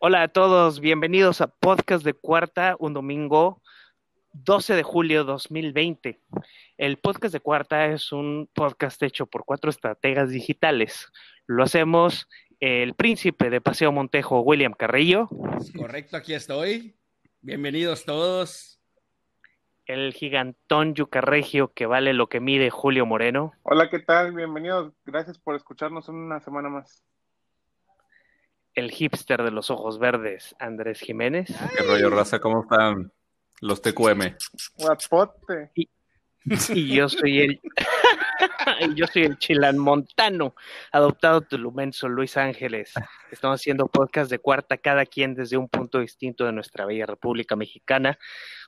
Hola a todos, bienvenidos a Podcast de Cuarta, un domingo 12 de julio 2020. El Podcast de Cuarta es un podcast hecho por cuatro estrategas digitales. Lo hacemos el príncipe de Paseo Montejo, William Carrillo. Correcto, aquí estoy. Bienvenidos todos. El gigantón Yucarregio que vale lo que mide Julio Moreno. Hola, ¿qué tal? Bienvenidos. Gracias por escucharnos una semana más el hipster de los ojos verdes, Andrés Jiménez. ¿Qué rollo, raza? ¿Cómo están los TQM? Guapote. Y, yo soy el yo soy el chilán montano, adoptado tulumenso Luis Ángeles. Estamos haciendo podcast de cuarta, cada quien desde un punto distinto de nuestra bella República Mexicana.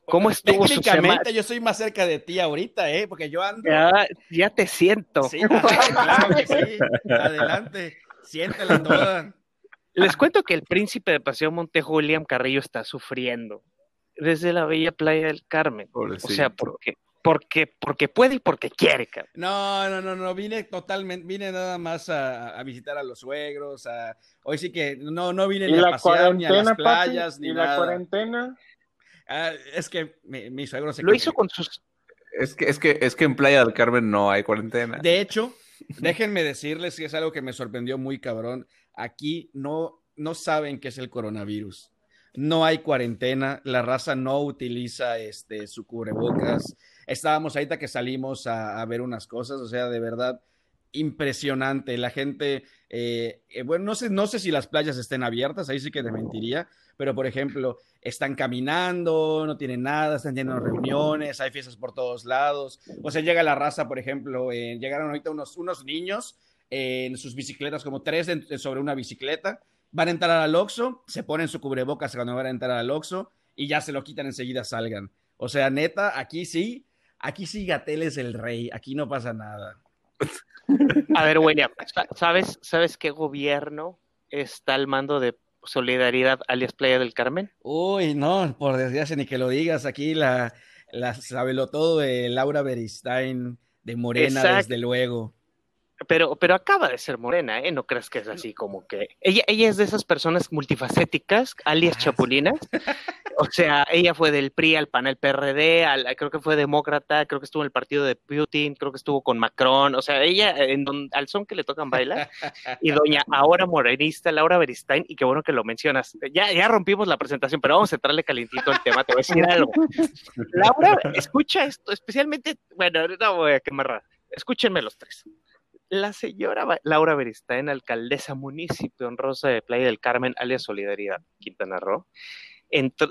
¿Cómo estuvo su semana? yo soy más cerca de ti ahorita, ¿eh? Porque yo ando... Ya, te siento. Sí, claro que sí. Adelante, siéntela toda. Les cuento que el príncipe de Paseo Montejo, William Carrillo, está sufriendo desde la bella playa del Carmen. O sea, porque, porque, porque puede y porque quiere, cabrón. No, no, no, no, vine totalmente, vine nada más a, visitar a los suegros, a... hoy sí que no, no vine ni a pasear, ni a las playas, ni ¿Y la cuarentena? Ah, es que mi, suegro se... Lo hizo con sus... Es que, es, que, es que en Playa del Carmen no hay cuarentena. De hecho, déjenme decirles que es algo que me sorprendió muy cabrón aquí no, no saben qué es el coronavirus. No hay cuarentena, la raza no utiliza este, su cubrebocas. Estábamos ahorita que salimos a, ver unas cosas, o sea, de verdad, impresionante. La gente, eh, eh, bueno, no sé, no sé si las playas estén abiertas, ahí sí que te mentiría, pero por ejemplo, están caminando, no tienen nada, están de reuniones, hay fiestas por todos lados. O sea, llega la raza, por ejemplo, eh, llegaron ahorita unos, unos niños en sus bicicletas, como tres sobre una bicicleta. Van a entrar al Oxxo, se ponen su cubrebocas cuando van a entrar al Oxxo y ya se lo quitan enseguida salgan. O sea, neta, aquí sí, aquí sí Gatel es el rey, aquí no pasa nada. A ver, William, ¿sabes, ¿sabes qué gobierno está al mando de Solidaridad alias Playa del Carmen? Uy, no, por desgracia ni que lo digas, aquí la, la sabelo todo de Laura Beristain, de Morena, desde luego pero, pero acaba de ser morena, ¿eh? No creas que es así como que. Ella, ella es de esas personas multifacéticas, alias ah, chapulinas. O sea, ella fue del PRI al PAN, al PRD, al, creo que fue demócrata, creo que estuvo en el partido de Putin, creo que estuvo con Macron. O sea, ella, en al son que le tocan bailar. Y doña ahora morenista, Laura Beristain, y qué bueno que lo mencionas. Ya, ya rompimos la presentación, pero vamos a entrarle calientito al tema. Te voy a decir algo. Laura, escucha esto, especialmente. Bueno, no voy a quemar. Escúchenme los tres. La señora Laura Beristain, alcaldesa municipio honrosa de Playa del Carmen, alias Solidaridad, Quintana Roo,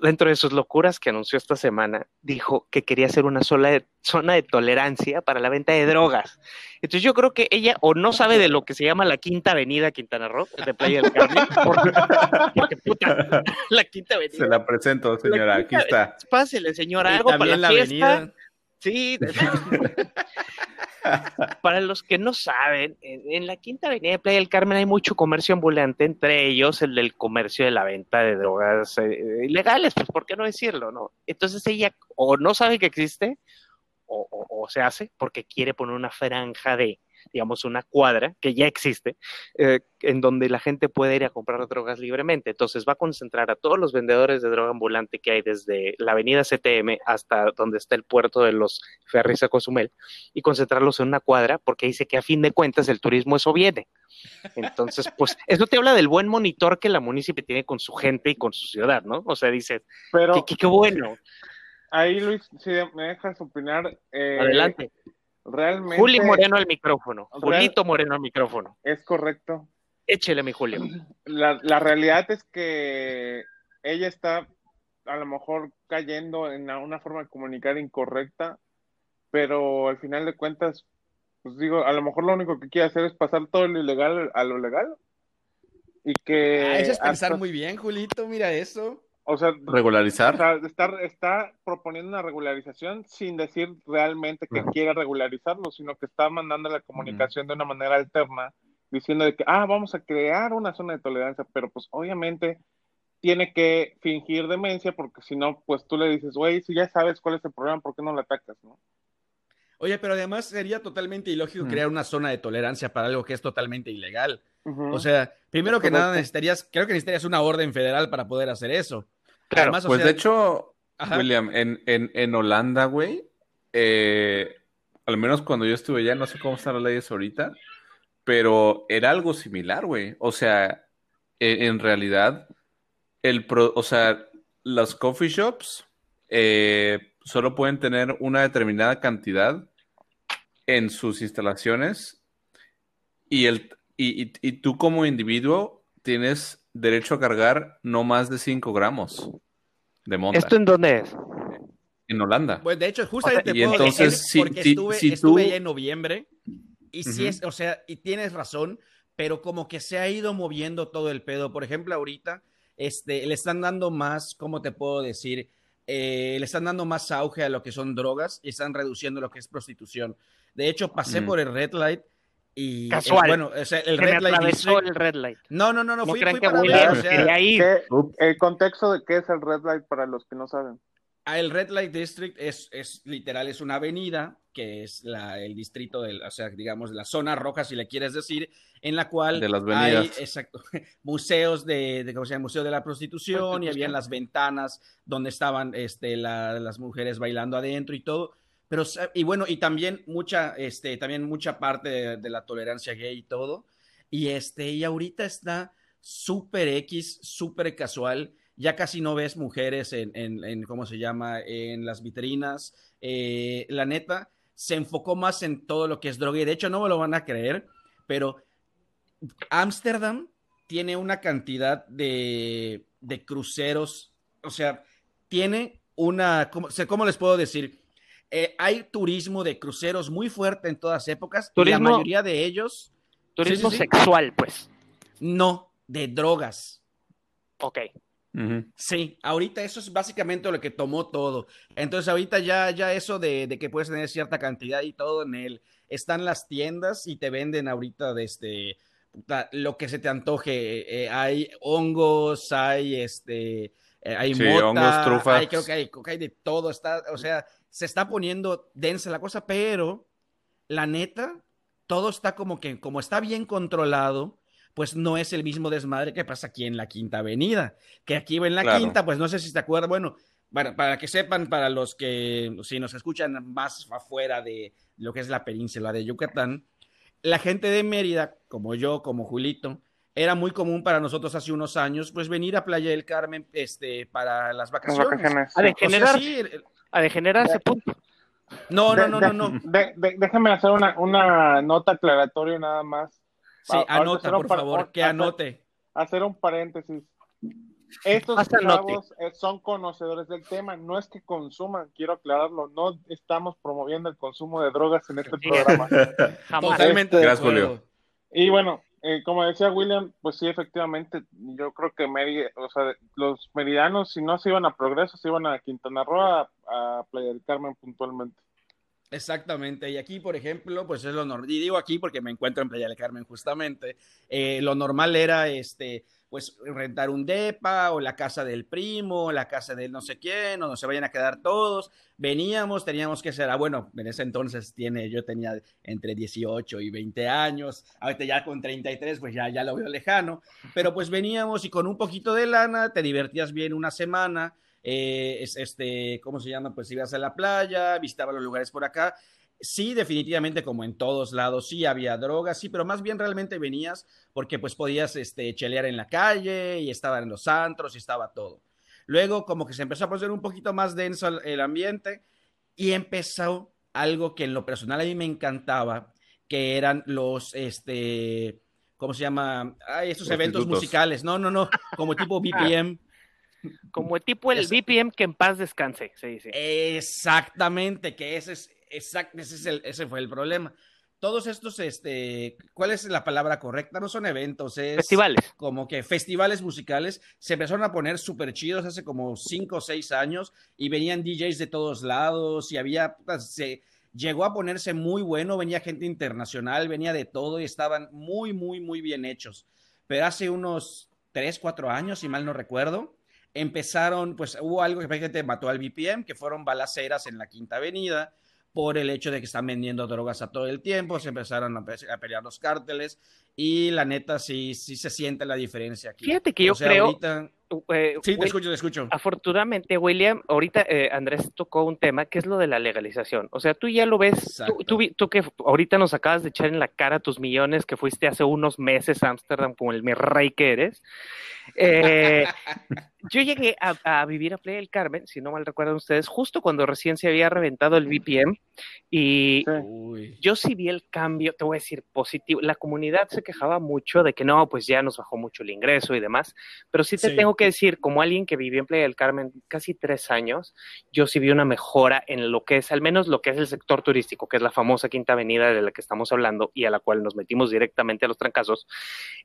dentro de sus locuras que anunció esta semana, dijo que quería hacer una sola zona de tolerancia para la venta de drogas. Entonces yo creo que ella o no sabe de lo que se llama la Quinta Avenida Quintana Roo, de Playa del Carmen, porque, puta, la Quinta Avenida. Se la presento, señora, aquí está. Pásele, señora, algo para la, fiesta. Avenida. Sí, Para los que no saben, en, la Quinta Avenida de Playa del Carmen hay mucho comercio ambulante, entre ellos el del comercio de la venta de drogas eh, ilegales, pues ¿por qué no decirlo? no? Entonces ella o no sabe que existe o se hace porque quiere poner una franja de, digamos, una cuadra que ya existe, eh, en donde la gente puede ir a comprar drogas libremente. Entonces va a concentrar a todos los vendedores de droga ambulante que hay desde la avenida CTM hasta donde está el puerto de los ferries a Cozumel y concentrarlos en una cuadra porque dice que a fin de cuentas el turismo eso viene. Entonces, pues eso te habla del buen monitor que la municipio tiene con su gente y con su ciudad, ¿no? O sea, dice, Pero, qué, bueno. Ahí, Luis, si me dejas opinar. Eh, Adelante. Realmente. Juli Moreno al micrófono. Julito Moreno al micrófono. Es correcto. Échele, mi Julio. La, la realidad es que ella está a lo mejor cayendo en una forma de comunicar incorrecta, pero al final de cuentas, pues digo, a lo mejor lo único que quiere hacer es pasar todo lo ilegal a lo legal. Y que. Ah, eso es pensar muy bien, Julito, mira eso. O sea, regularizar. está, está, proponiendo una regularización sin decir realmente que quiera regularizarlo, sino que está mandando la comunicación de una manera alterna, diciendo de que, ah, vamos a crear una zona de tolerancia, pero pues obviamente tiene que fingir demencia, porque si no, pues tú le dices, güey, si ya sabes cuál es el problema, ¿por qué no lo atacas, no? Oye, pero además sería totalmente ilógico crear una zona de tolerancia para algo que es totalmente ilegal. O sea, primero que Correcto. nada necesitarías, creo que necesitarías una orden federal para poder hacer eso. Claro, Además, o Pues sea, de hecho, ajá. William, en, en, en Holanda, güey, eh, al menos cuando yo estuve allá, no sé cómo están las leyes ahorita, pero era algo similar, güey. O sea, e- en, realidad, el pro- o sea, los coffee shops eh, solo pueden tener una determinada cantidad en sus instalaciones y, el, y, y- y tú como individuo tienes derecho a cargar no más de 5 gramos de monta ¿Esto en dónde es? en Holanda. Pues de hecho, justamente O sea, y puedo entonces, decir, si- porque si- estuve, si estuve tú- ya en noviembre y Ujú. es, o sea, y tienes razón, pero como que se ha ido moviendo todo el pedo. Por ejemplo, ahorita este, le están dando más, ¿cómo te puedo decir? Eh, le están dando más auge a lo que son drogas y están reduciendo lo que es prostitución. De hecho, pasé por el Red Light y... eh, Casual. bueno, sea, el Red Light District- el red light. No, no, no, no, fui, fui que para ver, o sea, quería ir. ¿Qué- Ups. el contexto de qué es el red light para los que no saben. Ah, el Red Light District es, es literal, es una avenida que es la, el distrito, del, o sea, digamos, la zona roja, si le quieres decir, en la cual De las hay, exacto, museos de, de, ¿cómo se llama? Museo de la prostitución, y Prostitución. habían las ventanas donde estaban este, la- las mujeres bailando adentro y todo. Pero, y bueno, y también mucha, este, también mucha parte de, la tolerancia gay y todo. Y este, y ahorita está súper X, súper casual. Ya casi no ves mujeres en, en, en ¿cómo se llama? En las vitrinas. Eh, la neta, se enfocó más en todo lo que es droga. Y de hecho, no me lo van a creer, pero Ámsterdam tiene una cantidad de, de cruceros. O sea, tiene una, ¿cómo, ¿cómo les puedo decir? Eh, hay turismo de cruceros muy fuerte en todas épocas. y Turismo- la mayoría de ellos, Turismo Sí, sí, sí. sexual, pues. no, de drogas. Ok. Sí, ahorita eso es básicamente lo que tomó todo. Entonces ahorita ya, ya eso de, de que puedes tener cierta cantidad y todo en él. Están las tiendas y te venden ahorita desde puta, lo que se te antoje. Eh, hay hongos, hay este, eh, hay Sí, mota, hongos, trufas. hay- creo que hay, hay de todo. Está, o sea, se está poniendo densa la cosa, pero la neta, todo está como que, como está bien controlado, pues no es el mismo desmadre que pasa aquí en la Quinta Avenida. Que aquí en la Claro. Quinta, pues no sé si te acuerdas, bueno, para, para que sepan, para los que si nos escuchan más afuera de lo que es la península de Yucatán, la gente de Mérida, como yo, como Julito, era muy común para nosotros hace unos años, pues venir a Playa del Carmen este, para las Las vacaciones. vacaciones. A O sea, degenerar, sí, a degenerarse, punto. no, no, De- no, no, no. de- de- déjame hacer una, una nota aclaratoria nada más. Sí, ahorita anota, por par- favor, que hacer- anote. Hacer un paréntesis. Estos chavos eh, son conocedores del tema, no es que consuman, quiero aclararlo, no estamos promoviendo el consumo de drogas en este programa. Jamás. Totalmente Gracias, acuerdo. Julio. Y bueno, eh, como decía William, pues sí, efectivamente, yo creo que o sea, los meridanos, si no se iban a Progreso, se iban a Quintana Roo, a, a Playa del Carmen puntualmente. Exactamente, y aquí, por ejemplo, pues es lo normal, y digo aquí porque me encuentro en Playa del Carmen justamente, eh, lo normal era, este, pues rentar un depa o la casa del primo, o la casa del no sé quién, o no se vayan a quedar todos, veníamos, teníamos que ser, ah, bueno, en ese entonces tiene, yo tenía entre 18 y 20 años, ahorita ya con 33, pues ya, ya lo veo lejano, pero pues veníamos y con un poquito de lana, te divertías bien una semana, eh, es, este, ¿cómo se llama? Pues ibas a la playa, visitaba los lugares por acá. Sí, definitivamente, como en todos lados, sí había drogas, sí, pero más bien realmente venías porque pues podías este, chelear en la calle y estaban en los antros y estaba todo. Luego como que se empezó a poner un poquito más denso el, el ambiente y empezó algo que en lo personal a mí me encantaba, que eran los, este, ¿cómo se llama? Ay, estos eventos musicales. No, no, no, como tipo BPM. Como el tipo el BPM que en paz descanse. Sí, sí. Exactamente, que ese es, exact, ese, es el, ese fue el problema. Todos estos, este, ¿cuál es la palabra correcta? No son eventos, es Festivales. como que festivales musicales se empezaron a poner súper chidos hace como cinco o seis años y venían DJs de todos lados y había, puta, se llegó a ponerse muy bueno, venía gente internacional, venía de todo y estaban muy, muy, muy bien hechos. Pero hace unos tres, cuatro años, si mal no recuerdo, empezaron, pues hubo algo que prácticamente mató al BPM, que fueron balaceras en la Quinta Avenida, por el hecho de que están vendiendo drogas a todo el tiempo, se empezaron a, pe- a pelear los cárteles y la neta sí, sí se siente la diferencia aquí. Fíjate que yo sea, creo- ahorita- Eh, Sí, te escucho, te escucho. Afortunadamente, William, ahorita eh, Andrés tocó un tema que es lo de la legalización. O sea, tú ya lo ves, tú que ahorita nos acabas de echar en la cara tus millones que fuiste hace unos meses a Ámsterdam como el mi rey que eres. Eh, yo llegué a, a vivir a Playa del Carmen, si no mal recuerdan ustedes, justo cuando recién se había reventado el VPN y Sí. Yo sí vi el cambio, te voy a decir positivo. La comunidad se quejaba mucho de que no, pues ya nos bajó mucho el ingreso y demás, pero sí te Sí. tengo que decir, como alguien que vivió en Playa del Carmen casi tres años, yo sí vi una mejora en lo que es, al menos lo que es el sector turístico, que es la famosa Quinta Avenida de la que estamos hablando y a la cual nos metimos directamente a los trancazos.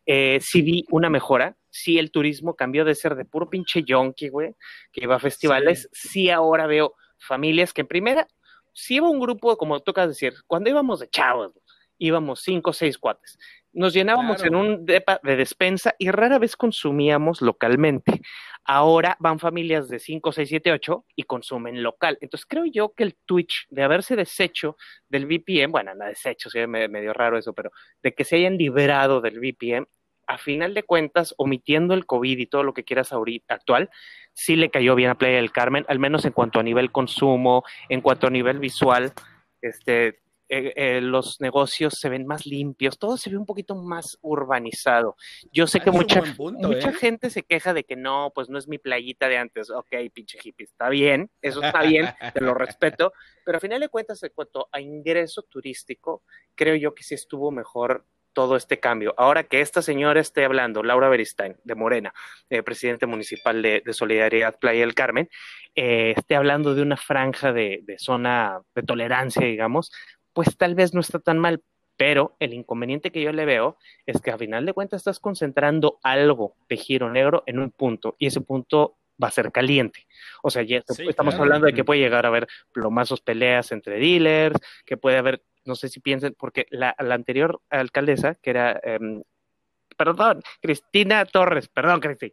Eh, sí vi una mejora, sí el turismo cambió de ser de puro pinche yonki, güey, que iba a festivales, sí ahora veo familias que en primera si iba un grupo, como tocas decir, cuando íbamos de chavos, íbamos cinco o seis cuates. Nos llenábamos Claro. en un depa de despensa y rara vez consumíamos localmente. Ahora van familias de 5, 6, 7, 8 y consumen local. Entonces creo yo que el Twitch, de haberse deshecho del VPN, bueno, no deshecho, sí, me- medio raro eso, pero de que se hayan liberado del VPN, a final de cuentas, omitiendo el COVID y todo lo que quieras ahorita actual, sí le cayó bien a Playa del Carmen, al menos en cuanto a nivel consumo, en cuanto a nivel visual, este, eh, eh, los negocios se ven más limpios, todo se ve un poquito más urbanizado. Yo sé Ah, que mucha, punto, mucha ¿eh? gente se queja de que no, pues no es mi playita de antes. Ok, pinche hippie, está bien, eso está bien, te lo respeto, pero a final de cuentas, en cuanto a ingreso turístico, creo yo que sí estuvo mejor todo este cambio. Ahora que esta señora esté hablando, Laura Beristain, de Morena, eh, presidente municipal de, de Solidaridad Playa del Carmen, eh, esté hablando de una franja de, de zona de tolerancia, digamos, pues tal vez no está tan mal, pero el inconveniente que yo le veo es que a final de cuentas estás concentrando algo de giro negro en un punto y ese punto va a ser caliente. O sea, ya Sí, estamos claro. hablando de que puede llegar a haber plomazos, peleas entre dealers, que puede haber, no sé si piensen, porque la, la anterior alcaldesa, que era, em, perdón, Cristina Torres, perdón, Cristi,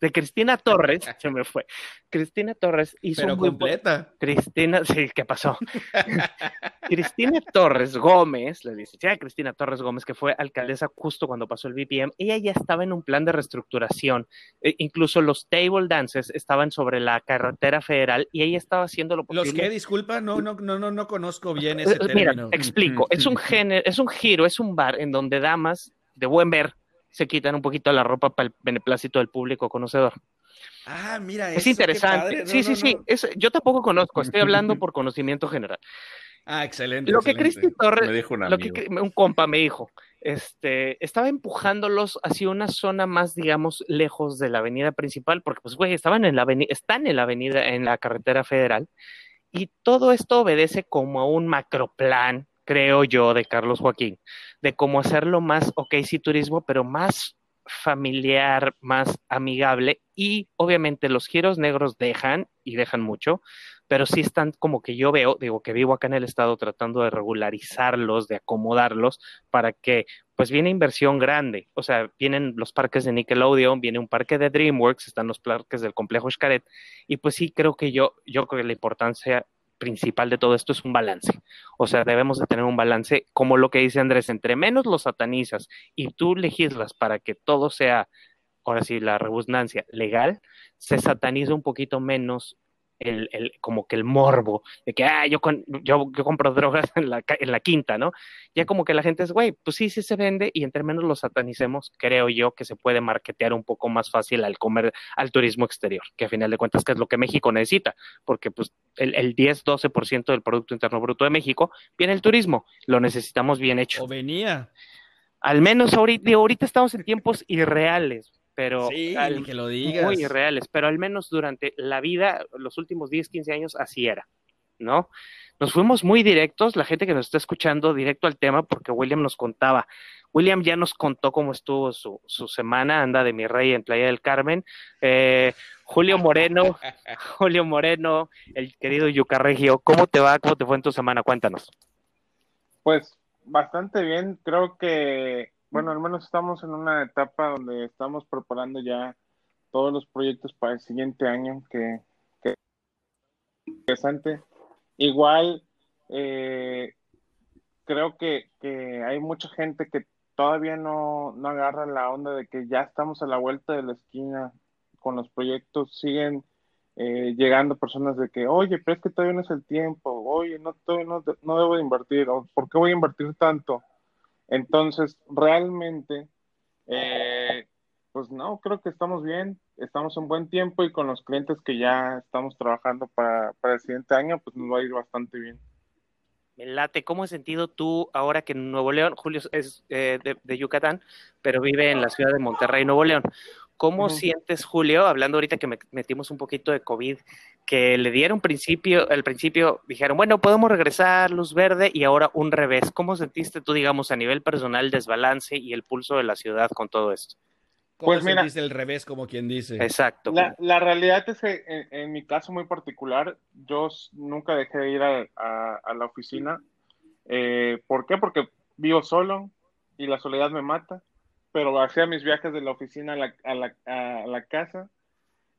de Cristina Torres, se me fue. Cristina Torres hizo Pero un buen- completa. Cristina, sí, ¿qué pasó? Cristina Torres Gómez, la licenciada Cristina Torres Gómez, que fue alcaldesa justo cuando pasó el BPM, ella ya estaba en un plan de reestructuración. E- incluso los table dances estaban sobre la carretera federal y ella estaba haciendo lo ¿Los posible. que Disculpa, no, no, no, no, no conozco bien ese Eh, Mira, término. explico. Es un género, es un giro, es un bar en donde damas de buen ver se quitan un poquito la ropa para el beneplácito del público conocedor. Ah, mira, Es eso, qué interesante. padre. No, sí, sí, no, sí. Es- yo tampoco conozco, estoy hablando por conocimiento general. Ah, excelente. Lo que. Cristi Torres, Me dijo un lo que un compa me dijo, este, estaba empujándolos hacia una zona más, digamos, lejos de la avenida principal, porque pues, güey, estaban en la avenida, están en la avenida, en la carretera federal, y todo esto obedece como a un macroplan, creo yo, de Carlos Joaquín, de cómo hacerlo más, ok, sí, turismo, pero más familiar, más amigable, y obviamente los giros negros dejan, y dejan mucho, pero sí están como que yo veo, digo que vivo acá en el estado tratando de regularizarlos, de acomodarlos para que pues viene inversión grande, o sea, vienen los parques de Nickelodeon, viene un parque de DreamWorks, están los parques del complejo Xcaret y pues sí creo que yo yo creo que la importancia principal de todo esto es un balance. O sea, debemos de tener un balance como lo que dice Andrés, entre menos los satanizas y tú legislas para que todo sea ahora sí la redundancia legal, se sataniza un poquito menos el, el, como que el morbo de que ah, yo, con, yo, yo compro drogas en la, en la quinta, ¿no? Ya como que la gente es, güey, pues sí, sí se vende y entre menos lo satanicemos, creo yo que se puede marketear un poco más fácil al comer, al turismo exterior, que a final de cuentas que es lo que México necesita, porque pues el, el 10-12% del Producto Interno Bruto de México viene el turismo, lo necesitamos bien hecho. O venía. Al menos ahorita, ahorita estamos en tiempos irreales, pero Sí, al, que lo digas. muy irreales, pero al menos durante la vida, los últimos 10, 15 años, así era, ¿no? Nos fuimos muy directos, la gente que nos está escuchando, directo al tema, porque William nos contaba. William ya nos contó cómo estuvo su, su semana, anda de mi rey en Playa del Carmen. Eh, Julio Moreno, Julio Moreno, el querido Yucarregio, ¿cómo te va? ¿Cómo te fue en tu semana? Cuéntanos. Pues bastante bien, creo que bueno, al menos estamos en una etapa donde estamos preparando ya todos los proyectos para el siguiente año, que, que interesante. Igual, eh, creo que, hay mucha gente que todavía no, no agarra la onda de que ya estamos a la vuelta de la esquina con los proyectos, siguen eh, llegando personas de que, oye, pero es que todavía no es el tiempo, oye, no, no, no debo de invertir, o ¿por qué voy a invertir tanto? Entonces, realmente, eh, pues no, creo que estamos bien, estamos en buen tiempo y con los clientes que ya estamos trabajando para, para el siguiente año, pues nos va a ir bastante bien. Me late, ¿cómo has sentido tú ahora que en Nuevo León, Julio es eh, de, Yucatán, pero vive en la ciudad de Monterrey, Nuevo León? ¿Cómo sientes, Julio, hablando ahorita que metimos un poquito de COVID, que le dieron principio, al principio dijeron, bueno, podemos regresar, luz verde, y ahora un revés? ¿Cómo sentiste tú, digamos, a nivel personal, desbalance y el pulso de la ciudad con todo esto? ¿Cómo pues mira, el revés, como quien dice. Exacto. La, realidad es que en, mi caso muy particular, yo nunca dejé de ir a, la oficina. Eh, ¿Por qué? Porque vivo solo y la soledad me mata pero hacía mis viajes de la oficina a la, a la, a la casa.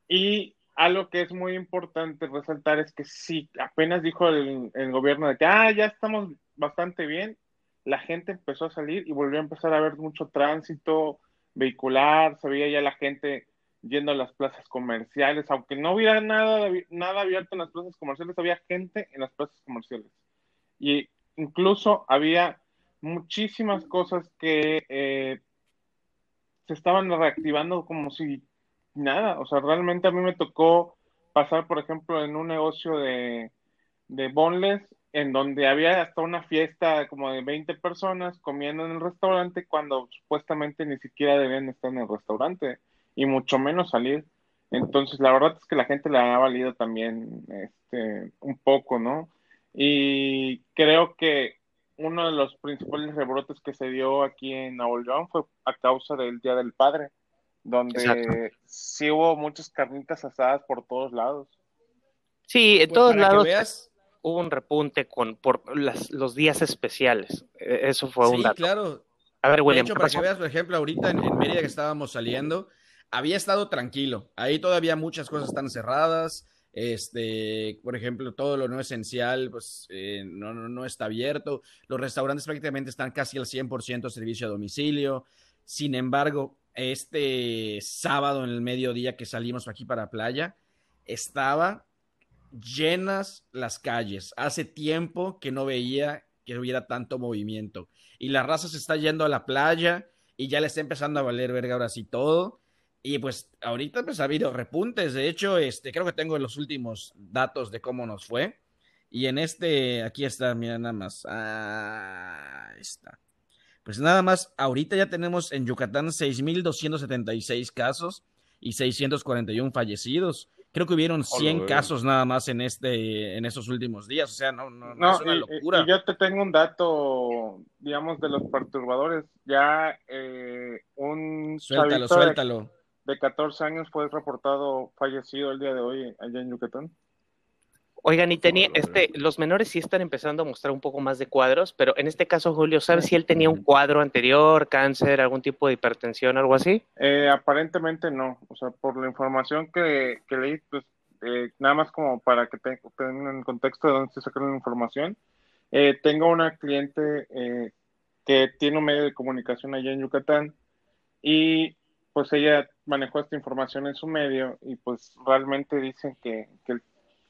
Y algo que es muy importante resaltar es que si apenas dijo el, gobierno de que, ah, ya estamos bastante bien, la gente empezó a salir y volvió a empezar a ver mucho tránsito vehicular, se veía ya la gente yendo a las plazas comerciales, aunque no hubiera nada, nada abierto en las plazas comerciales, había gente en las plazas comerciales. Y incluso había muchísimas cosas que eh, se estaban reactivando como si nada. O sea, realmente a mí me tocó pasar, por ejemplo, en un negocio de, de en donde había hasta una fiesta como de 20 personas comiendo en el restaurante cuando supuestamente ni siquiera debían estar en el restaurante y mucho menos salir. Entonces, la verdad es que la gente le ha valido también este, un poco, ¿no? Y creo que uno de los principales rebrotes que se dio aquí en Nuevo fue a causa del Día del Padre, donde sí hubo muchas carnitas asadas por todos lados. Sí, en pues todos lados hubo un repunte con por los días especiales. E, eso fue un dato. claro. A ver, William. De hecho, para que veas, por ejemplo, ahorita en, en Mérida que estábamos saliendo, había estado tranquilo. Ahí todavía muchas cosas están cerradas. Este, por ejemplo, todo lo no esencial, pues eh, no, no, está abierto. Los restaurantes prácticamente están casi al 100% servicio a domicilio. Sin embargo, este sábado en el mediodía que salimos aquí para playa, estaba llenas las calles. Hace tiempo que no veía que hubiera tanto movimiento. Y la raza se está yendo a la playa y ya le está empezando a valer verga ahora sí todo. Y pues ahorita pues ha habido repuntes. De hecho, este, creo que tengo los últimos datos de cómo nos fue. Y en este, aquí está, mira nada más. Ah, ahí está. Pues nada más, ahorita ya tenemos en Yucatán 6.276 casos y 641 fallecidos. Creo que hubieron 100 casos nada más en este en estos últimos días, o sea, no, no, no es una locura. Y, yo te tengo un dato, digamos, de los perturbadores. Ya eh, un... Suéltalo, suéltalo de 14 años fue reportado fallecido el día de hoy allá en Yucatán. Oigan, y tenía, este, los menores sí están empezando a mostrar un poco más de cuadros, pero en este caso, Julio, ¿sabes si él tenía un cuadro anterior, cáncer, algún tipo de hipertensión, algo así? Eh, aparentemente no, o sea, por la información que, leí, pues eh, nada más como para que tengan el contexto de dónde se sacaron la información, eh, tengo una cliente que tiene un medio de comunicación allá en Yucatán y pues ella manejó esta información en su medio y pues realmente dicen que,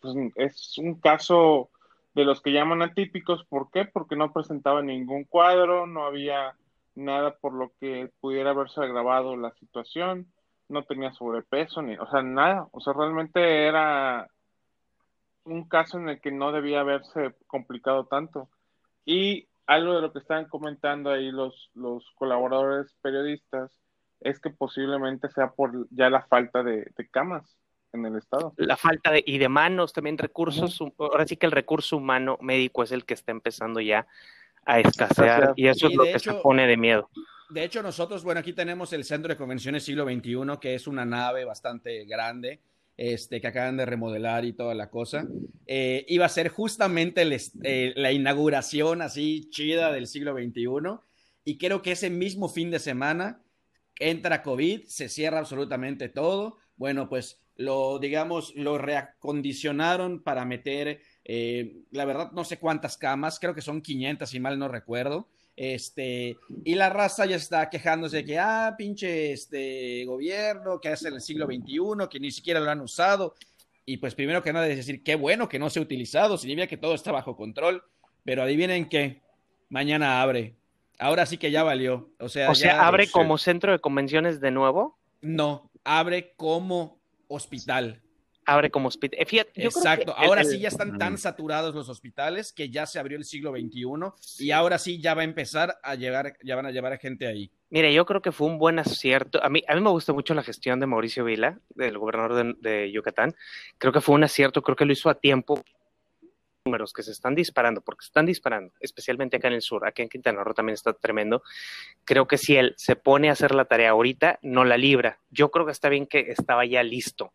pues, es un caso de los que llaman atípicos. ¿Por qué? Porque no presentaba ningún cuadro, no había nada por lo que pudiera haberse agravado la situación, no tenía sobrepeso, ni, o sea, nada. O sea, realmente era un caso en el que no debía haberse complicado tanto. Y algo de lo que estaban comentando ahí los, los colaboradores periodistas es que posiblemente sea por ya la falta de, camas en el estado. La falta de, y de manos, también recursos, ahora sí que el recurso humano médico es el que está empezando ya a escasear y eso es lo que se pone de miedo. De hecho, nosotros, bueno, aquí tenemos el Centro de Convenciones Siglo XXI, que es una nave bastante grande, este, que acaban de remodelar y toda la cosa. Eh, iba a ser justamente eh, la inauguración así chida del siglo XXI y creo que ese mismo fin de semana entra COVID, se cierra absolutamente todo. Bueno, pues lo digamos, lo reacondicionaron para meter, eh, la verdad, no sé cuántas camas, creo que son 500 si mal no recuerdo. Este, y la raza ya está quejándose de que, ah, pinche este gobierno que hace en el siglo XXI, que ni siquiera lo han usado. Y pues primero que nada es decir, qué bueno que no se ha utilizado, significa que todo está bajo control. Pero adivinen qué, mañana abre. Ahora sí que ya valió. O sea, O sea, ya- ¿abre como centro de convenciones de nuevo? No, abre como hospital. Abre como hospital. Eh, Fíjate, yo creo Exacto. el- Ahora el- sí ya están tan saturados los hospitales que ya se abrió el siglo XXI y ahora sí ya va a empezar a llegar, ya van a llevar a gente ahí. Mire, yo creo que fue un buen acierto. A mí, a mí me gusta mucho la gestión de Mauricio Vila, del gobernador de, de Yucatán. Creo que fue un acierto, creo que lo hizo a tiempo. Números que se están disparando, porque se están disparando, especialmente acá en el sur, aquí en Quintana Roo también está tremendo. Creo que si él se pone a hacer la tarea ahorita, no la libra. Yo creo que está bien que estaba ya listo.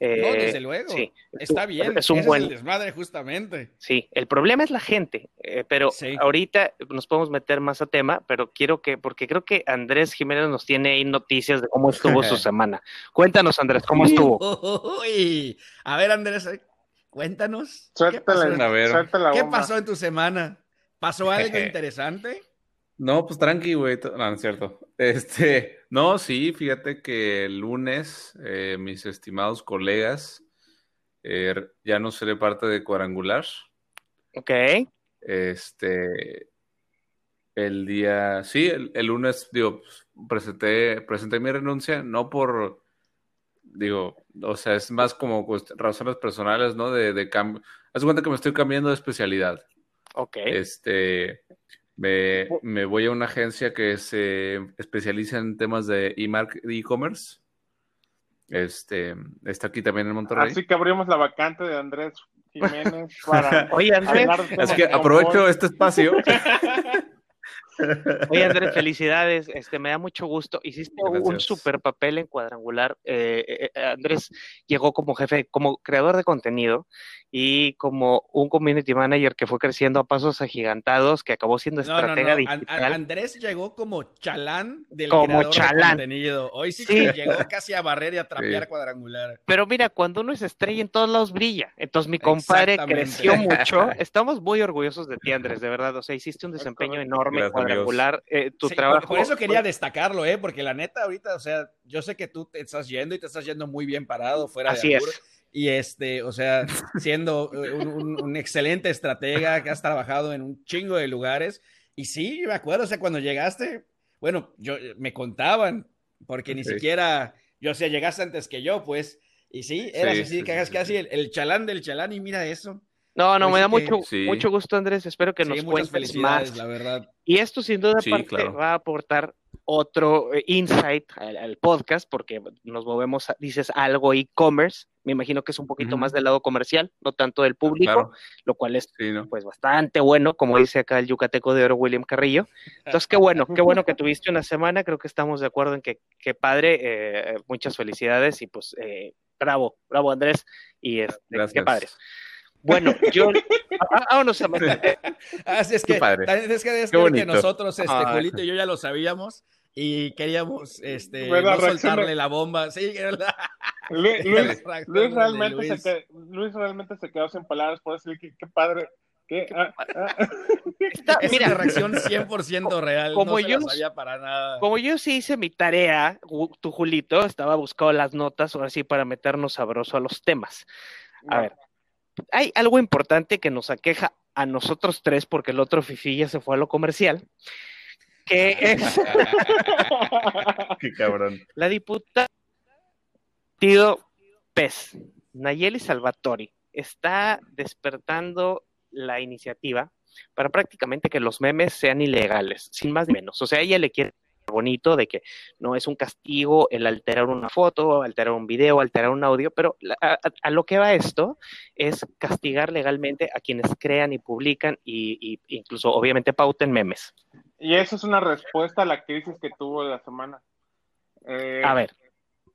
No, Eh, desde luego. sí. Está bien. Es un Ese buen- el desmadre justamente. Sí, el problema es la gente, eh, pero Sí. ahorita nos podemos meter más a tema, pero quiero que, porque creo que Andrés Jiménez nos tiene ahí noticias de cómo estuvo su semana. Cuéntanos, Andrés, ¿cómo estuvo? Uy, a ver, Andrés, cuéntanos. ¿Qué Suéltale, pasó, A ver. ¿Qué pasó en tu semana? ¿Pasó algo interesante? No, pues tranqui, güey. No, no es cierto. Este, no, sí, fíjate que el lunes, eh, mis estimados colegas, eh, ya no seré parte de Cuadrangular. Ok, Este, el día, sí, el, el lunes, digo, presenté, presenté mi renuncia, no por, digo, o sea, es más como razones personales, ¿no? De, de cambio. Haz cuenta que me estoy cambiando de especialidad. ok. Este, me, me voy a una agencia que se especializa en temas de e-commerce. Este, está aquí también en Monterrey. Así que abrimos la vacante de Andrés Jiménez para Oye, Andrés, hablar de Así temas que aprovecho este espacio. oye, Andrés, felicidades, este, me da mucho gusto. Hiciste un super papel en cuadrangular. Eh, eh, eh, Andrés llegó como jefe, como creador de contenido y como un community manager que fue creciendo a pasos agigantados, que acabó siendo No, no, no. estratega digital. An- Andrés llegó como chalán del Como creador de chalán. contenido. Hoy sí, Sí. que llegó casi a barrer y a trapear Sí. cuadrangular. Pero mira, cuando uno es estrella en todos lados brilla. Entonces mi compadre creció mucho. Estamos muy orgullosos de ti, Andrés, de verdad. O sea, hiciste un desempeño enorme, Gracias, cuadrangular. Eh, tu Sí, por- trabajo. Por, eso quería destacarlo, ¿eh? Porque la neta, ahorita, o sea, yo sé que tú te estás yendo y te estás yendo muy bien parado fuera Así de es. albur. Y este, o sea, siendo eh, un, un- un excelente estratega que has trabajado en un chingo de lugares. Y sí, me acuerdo, o sea, cuando llegaste, bueno, yo me contaban, porque ni Sí. siquiera, yo, o sea, llegaste antes que yo, pues. Y sí, eras Sí, así, sí, que casi sí. el, el chalán del chalán, y mira eso. No, no, Pues me da que- mucho, Sí. mucho gusto, Andrés. Espero que Sí, nos cuentes más. la verdad. Y esto sin duda Sí, aparte claro. va a aportar otro eh, insight al, al podcast, porque nos movemos, a- dices algo e-commerce, me imagino que es un poquito más del lado comercial, no tanto del público, Claro. lo cual es Sí, ¿no? pues bastante bueno, como dice acá el yucateco de oro William Carrillo. Entonces, qué bueno, qué bueno que tuviste una semana, creo que estamos de acuerdo en que, qué padre, eh, muchas felicidades y pues eh, bravo, bravo Andrés, y este, qué Gracias. padre. Bueno, yo, ah, vámonos a meter, Así es Qué que, padre. es que, es que nosotros, este. Julito y yo ya lo sabíamos y queríamos este, no soltarle de- la bomba. Sí, la- Luis, Luis, realmente Luis. Se quedó, Luis realmente se quedó sin palabras por decir que qué padre. Que, ah, ah. está- Es mira, una reacción 100% real. como no yo sabía para nada. Como yo sí hice mi tarea, tu Julito, estaba buscando las notas, ahora sí, para meternos sabroso a los temas. A ver, hay algo importante que nos aqueja a nosotros tres, porque el otro Fifi ya se fue a lo comercial, que es Qué cabrón. la diputada partido PES, Nayeli Salvatori, está despertando la iniciativa para prácticamente que los memes sean ilegales, sin más ni menos. O sea, ella le quiere bonito de que no es un castigo el alterar una foto, alterar un video, alterar un audio, pero a, a- a lo que va esto es castigar legalmente a quienes crean y publican y, y incluso obviamente pauten memes. Y eso es una respuesta a la crisis que tuvo la semana. Eh, A ver,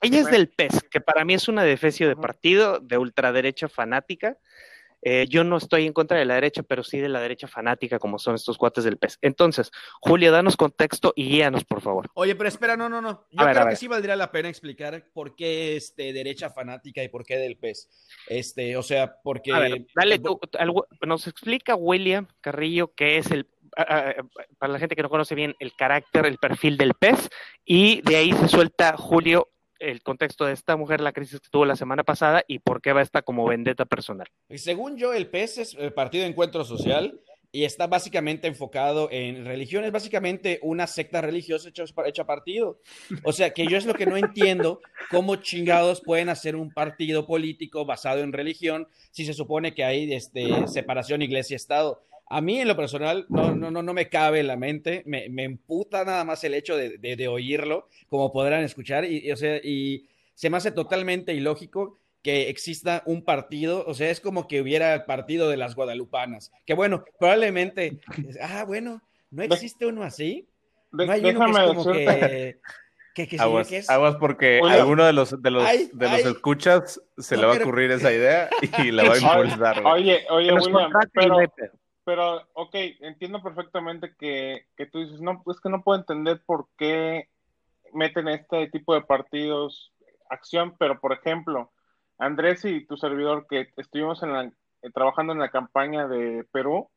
ella es del PES, que para mí es una defecio de partido de ultraderecha fanática. Eh, yo no estoy en contra de la derecha, pero sí de la derecha fanática, como son estos cuates del PES. Entonces, Julio, danos contexto y guíanos, por favor. Oye, pero espera, no, no, no. Yo creo que sí valdría la pena explicar por qué este, derecha fanática y por qué del PES. Este, o sea, porque. A ver, dale tú, nos explica William Carrillo qué es el para la gente que no conoce bien el carácter, el perfil del pez, y de ahí se suelta Julio el contexto de esta mujer, la crisis que tuvo la semana pasada y por qué va esta como vendetta personal. Y según yo, el PES es el Partido de Encuentro Social y está básicamente enfocado en religión, es básicamente una secta religiosa hecha, hecha partido. O sea, que yo es lo que no entiendo, cómo chingados pueden hacer un partido político basado en religión si se supone que hay este, separación iglesia-estado. A mí en lo personal no, no, no, no me cabe en la mente, me, me emputa nada más el hecho de, de, oírlo, como podrán escuchar, y, o sea, y se me hace totalmente ilógico que exista un partido, o sea, es como que hubiera el partido de las guadalupanas, que bueno, probablemente, ah, bueno, no existe uno así, no hay uno que es como que... Que, que aguas, es... aguas, porque alguno de los de los, de los escuchas se le va a ocurrir esa idea y la va a impulsar. Oye, oye, William, pero, pero, ok, entiendo perfectamente que, que tú dices, no, es que no puedo entender por qué meten este tipo de partidos acción, pero por ejemplo, Andrés y tu servidor que estuvimos en la, eh, trabajando en la campaña de Perú,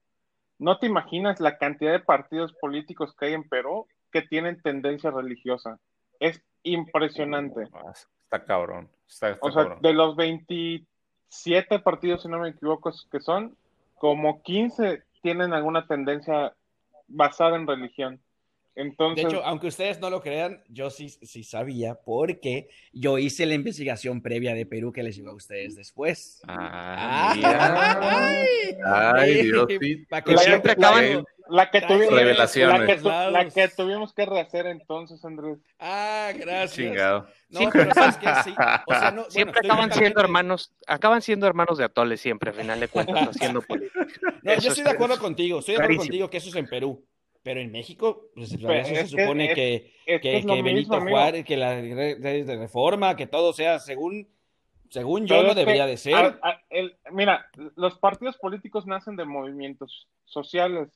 ¿no te imaginas la cantidad de partidos políticos que hay en Perú que tienen tendencia religiosa? Es impresionante. Está cabrón. o sea, de los 27 partidos, si no me equivoco, que son, como 15 tienen alguna tendencia basada en religión. Entonces, de hecho, aunque ustedes no lo crean, yo sí, sí sabía porque yo hice la investigación previa de Perú que les llegó a ustedes después. Ah, ay, ay, la, que siempre acaban, la, que tuvimos, la, que, la que tuvimos que rehacer entonces, Andrés. Ah, gracias. Chingado. No, pero que sí. O sea, no, siempre acaban siendo hermanos, acaban siendo hermanos de Atole siempre, a final de cuentas, haciendo política. No, yo estoy de acuerdo contigo, estoy de acuerdo contigo que eso es en Perú. Pero en México, pues eso se supone que, que, Benito Juárez, que la de reforma, que todo sea según, según yo, no debería de ser. mira, los partidos políticos nacen de movimientos sociales.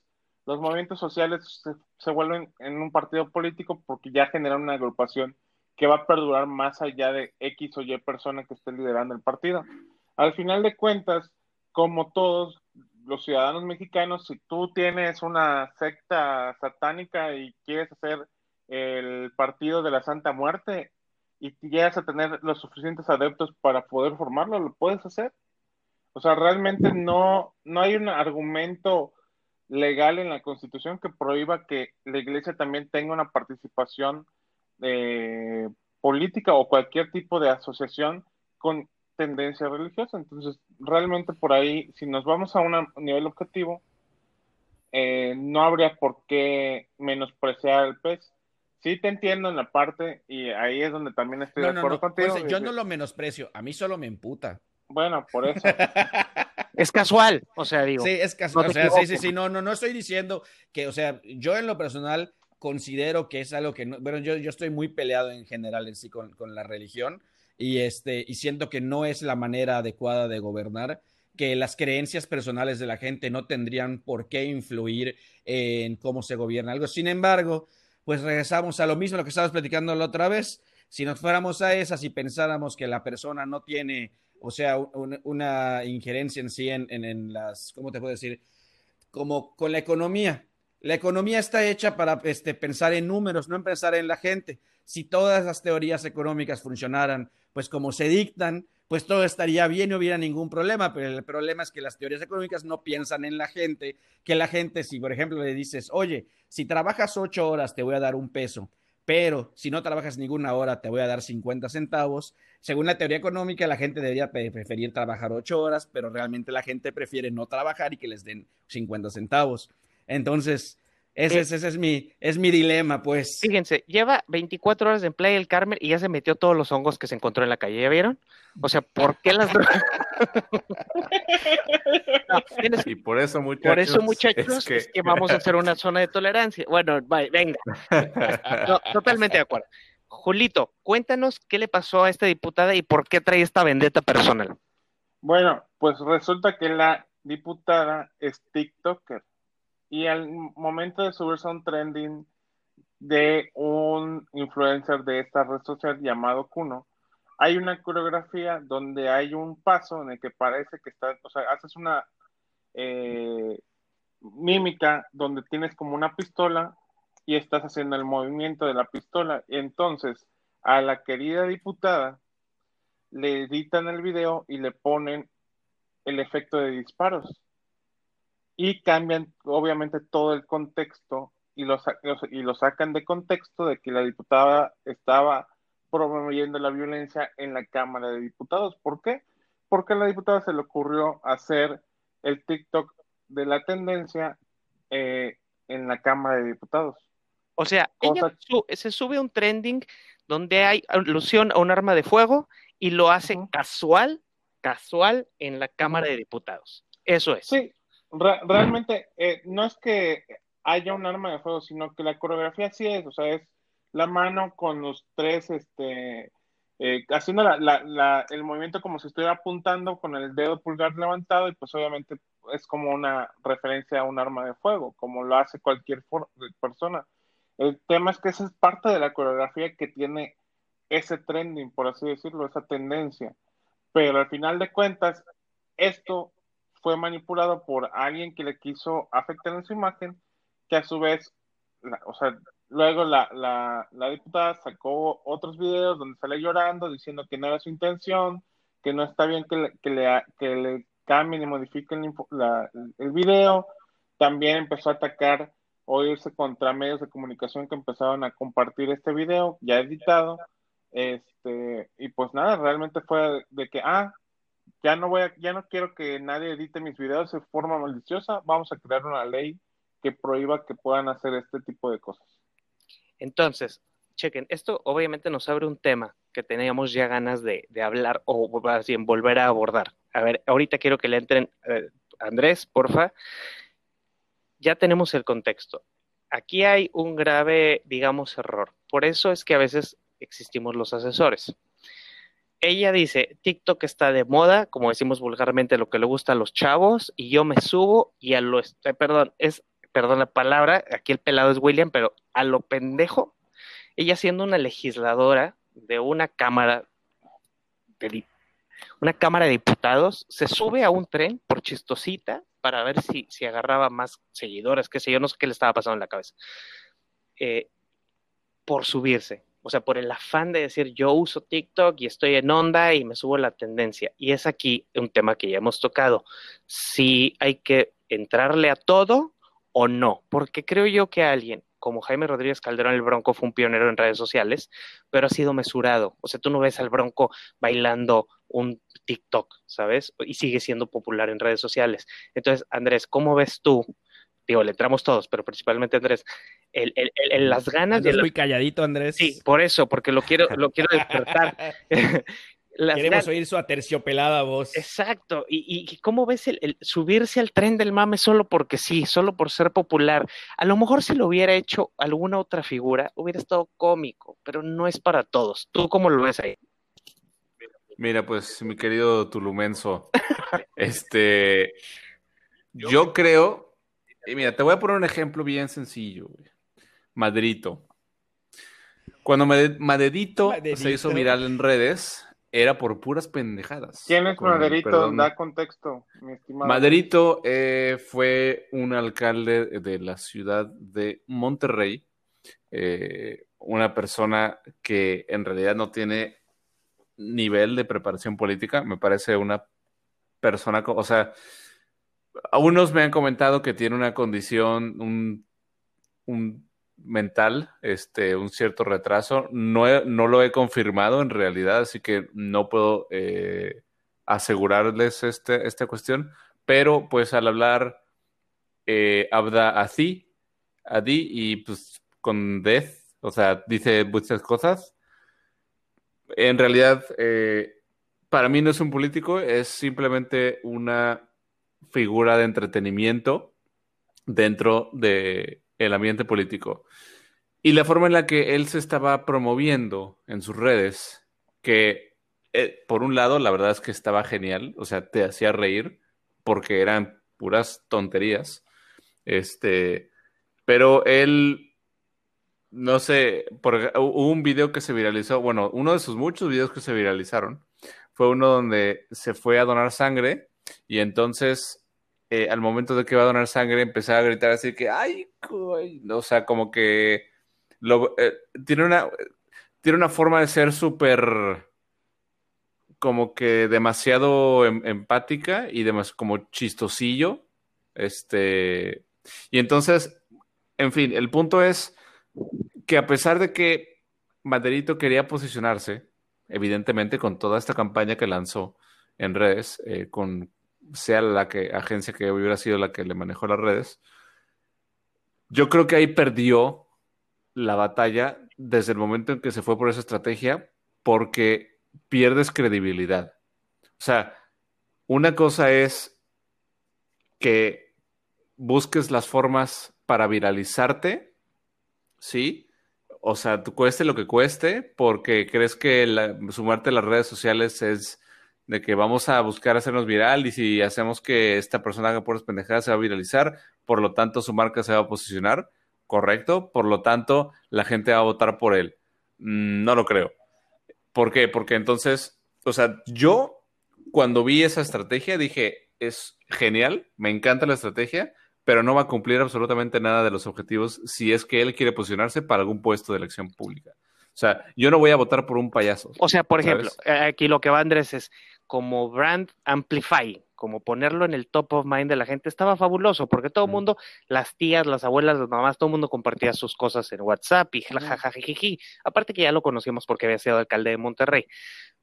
Los movimientos sociales se, se, vuelven en un partido político porque ya generan una agrupación que va a perdurar más allá de X o Y persona que esté liderando el partido. Al final de cuentas, como todos, los ciudadanos mexicanos, si tú tienes una secta satánica y quieres hacer el partido de la Santa Muerte y llegas a tener los suficientes adeptos para poder formarlo, lo puedes hacer. O sea, realmente no, no hay un argumento legal en la Constitución que prohíba que la Iglesia también tenga una participación eh, política o cualquier tipo de asociación con tendencia religiosa. Entonces, realmente por ahí, si nos vamos a un nivel objetivo, eh, no habría por qué menospreciar el pez. Sí te entiendo en la parte, y ahí es donde también estoy de acuerdo contigo. yo no lo menosprecio, a mí solo me emputa. Bueno, por eso. es casual, o sea, digo. Sí, es casual. o sea, sí, sí, sí, no, no, no estoy diciendo que, o sea, yo en lo personal considero que es algo que, no, bueno, yo, yo estoy muy peleado en general en sí con, con la religión y, este, y siento que no es la manera adecuada de gobernar, que las creencias personales de la gente no tendrían por qué influir en cómo se gobierna algo. Sin embargo, pues regresamos a lo mismo, lo que estábamos platicando la otra vez. Si nos fuéramos a esas y pensáramos que la persona no tiene, o sea, una injerencia en sí en, en, las, ¿cómo te puedo decir? Como con la economía. La economía está hecha para este, pensar en números, no en pensar en la gente. Si todas las teorías económicas funcionaran pues como se dictan, pues todo estaría bien, no hubiera ningún problema, pero el problema es que las teorías económicas no piensan en la gente, que la gente, si por ejemplo le dices, oye, si trabajas ocho horas te voy a dar un peso, pero si no trabajas ninguna hora te voy a dar 50 centavos, según la teoría económica la gente debería preferir trabajar ocho horas, pero realmente la gente prefiere no trabajar y que les den 50 centavos. Entonces, ese, ese, es, mi, es mi dilema, pues. Fíjense, lleva 24 horas en Playa del Carmen y ya se metió todos los hongos que se encontró en la calle, ¿ya vieron? O sea, ¿por qué las Y por eso, muchachos. Por eso, muchachos, es que... vamos a hacer una zona de tolerancia. Bueno, venga. totalmente de acuerdo. Julito, cuéntanos qué le pasó a esta diputada y por qué trae esta vendetta personal. Bueno, pues resulta que la diputada es TikToker y al momento de subirse a un trending de un influencer de esta red social llamado Kuno, hay una coreografía donde hay un paso en el que parece que está, o sea, haces una eh, mímica donde tienes como una pistola y estás haciendo el movimiento de la pistola. Entonces, a la querida diputada le editan el video y le ponen el efecto de disparos. Y cambian, obviamente, todo el contexto y lo, y lo sacan de contexto de que la diputada estaba promoviendo la violencia en la Cámara de Diputados. ¿Por qué? Porque a la diputada se le ocurrió hacer el TikTok de la tendencia eh, en la Cámara de Diputados. O sea, ella se sube un trending donde hay alusión a un arma de fuego y lo hace casual, casual en la Cámara de Diputados. Eso es. Sí, realmente eh, no es que haya un arma de fuego, sino que la coreografía sí es, o sea, es la mano con los tres, este, eh, haciendo el movimiento como si estuviera apuntando con el dedo pulgar levantado y pues obviamente es como una referencia a un arma de fuego, como lo hace cualquier persona. El tema es que esa es parte de la coreografía que tiene ese trending, por así decirlo, esa tendencia. Pero al final de cuentas, esto fue manipulado por alguien que le quiso afectar en su imagen, que a su vez, o sea, luego la, la, la, diputada sacó otros videos donde sale llorando, diciendo que no era su intención, que no está bien que le, que le, que le cambien y modifiquen la, el video. También empezó a atacar o irse contra medios de comunicación que empezaron a compartir este video ya editado. Este, y pues nada, realmente fue de que, ah, ya no voy a, ya no quiero que nadie edite mis videos de forma maliciosa, vamos a crear una ley que prohíba que puedan hacer este tipo de cosas. Entonces, chequen, esto obviamente nos abre un tema que teníamos ya ganas de, hablar o bien volver a abordar. A ver, ahorita quiero que le entren, eh, Andrés, porfa. Ya tenemos el contexto. Aquí hay un grave, digamos, error. Por eso es que a veces existimos los asesores. Ella dice, TikTok está de moda, como decimos vulgarmente, lo que le gusta a los chavos, y yo me subo y a lo, eh, perdón, es, perdón la palabra, aquí el pelado es William, pero a lo pendejo, ella siendo una legisladora de una cámara de, una cámara de diputados, se sube a un tren por chistosita para ver si, si agarraba más seguidores, qué sé yo, no sé qué le estaba pasando en la cabeza, eh, por subirse. O sea, por el afán de decir yo uso TikTok y estoy en onda y me subo la tendencia. Y es aquí un tema que ya hemos tocado. Si hay que entrarle a todo o no, porque creo yo que alguien como Jaime Rodríguez Calderón el Bronco fue un pionero en redes sociales, pero ha sido mesurado. O sea, tú no ves al Bronco bailando un TikTok, ¿sabes? Y sigue siendo popular en redes sociales. Entonces, Andrés, ¿cómo ves tú? Digo, le entramos todos, pero principalmente Andrés, el, las ganas de... Estoy calladito, Andrés. Sí, por eso, porque lo quiero, lo quiero despertar. Queremos oír su aterciopelada voz. Exacto. ¿Y, cómo ves el, subirse al tren del mame solo porque sí, solo por ser popular? A lo mejor si lo hubiera hecho alguna otra figura, hubiera estado cómico, pero no es para todos. ¿Tú cómo lo ves ahí? Mira, pues, mi querido Tulumenso, este, yo creo, y mira, te voy a poner un ejemplo bien sencillo, Madrito. Cuando Madrito se hizo viral en redes, era por puras pendejadas. ¿Quién es Maderito? Da contexto, mi estimado. Maderito eh, fue un alcalde de la ciudad de Monterrey, eh, una persona que en realidad no tiene nivel de preparación política, me parece una persona, o sea, algunos me han comentado que tiene una condición, un, un mental, este, un cierto retraso. No, no lo he confirmado en realidad, así que no puedo eh, asegurarles este, esta cuestión. Pero pues al hablar eh, habla así, Adi, y pues con Death, o sea, dice muchas cosas. En realidad, eh, para mí no es un político, es simplemente una figura de entretenimiento dentro de el ambiente político. Y la forma en la que él se estaba promoviendo en sus redes, que eh, por un lado, la verdad es que estaba genial, o sea, te hacía reír porque eran puras tonterías. Este, pero él, no sé, hubo un video que se viralizó, bueno, uno de sus muchos videos que se viralizaron fue uno donde se fue a donar sangre y entonces eh, al momento de que iba a donar sangre empezaba a gritar así que, ay, o sea, como que eh, tiene, una, tiene una forma de ser súper como que demasiado em, empática y demasiado como chistosillo. Este, y entonces, en fin, el punto es que a pesar de que Maderito quería posicionarse, evidentemente con toda esta campaña que lanzó en redes, eh, con sea la que, agencia que hubiera sido la que le manejó las redes, yo creo que ahí perdió la batalla desde el momento en que se fue por esa estrategia, porque pierdes credibilidad. O sea, una cosa es que busques las formas para viralizarte, ¿sí? O sea, tú cueste lo que cueste, porque crees que sumarte a las redes sociales es de que vamos a buscar hacernos viral y si hacemos que esta persona haga puras pendejadas se va a viralizar, por lo tanto su marca se va a posicionar, correcto, por lo tanto la gente va a votar por él. Mm, no lo creo. ¿Por qué? Porque entonces, o sea, yo cuando vi esa estrategia dije, es genial, me encanta la estrategia, pero no va a cumplir absolutamente nada de los objetivos si es que él quiere posicionarse para algún puesto de elección pública. O sea, yo no voy a votar por un payaso. O sea, por ejemplo, aquí lo que va Andrés es, como brand amplify, como ponerlo en el top of mind de la gente, estaba fabuloso, porque todo el mundo, las tías, las abuelas, las mamás, todo el mundo compartía sus cosas en WhatsApp y jajajajiji. Aparte que ya lo conocíamos porque había sido alcalde de Monterrey.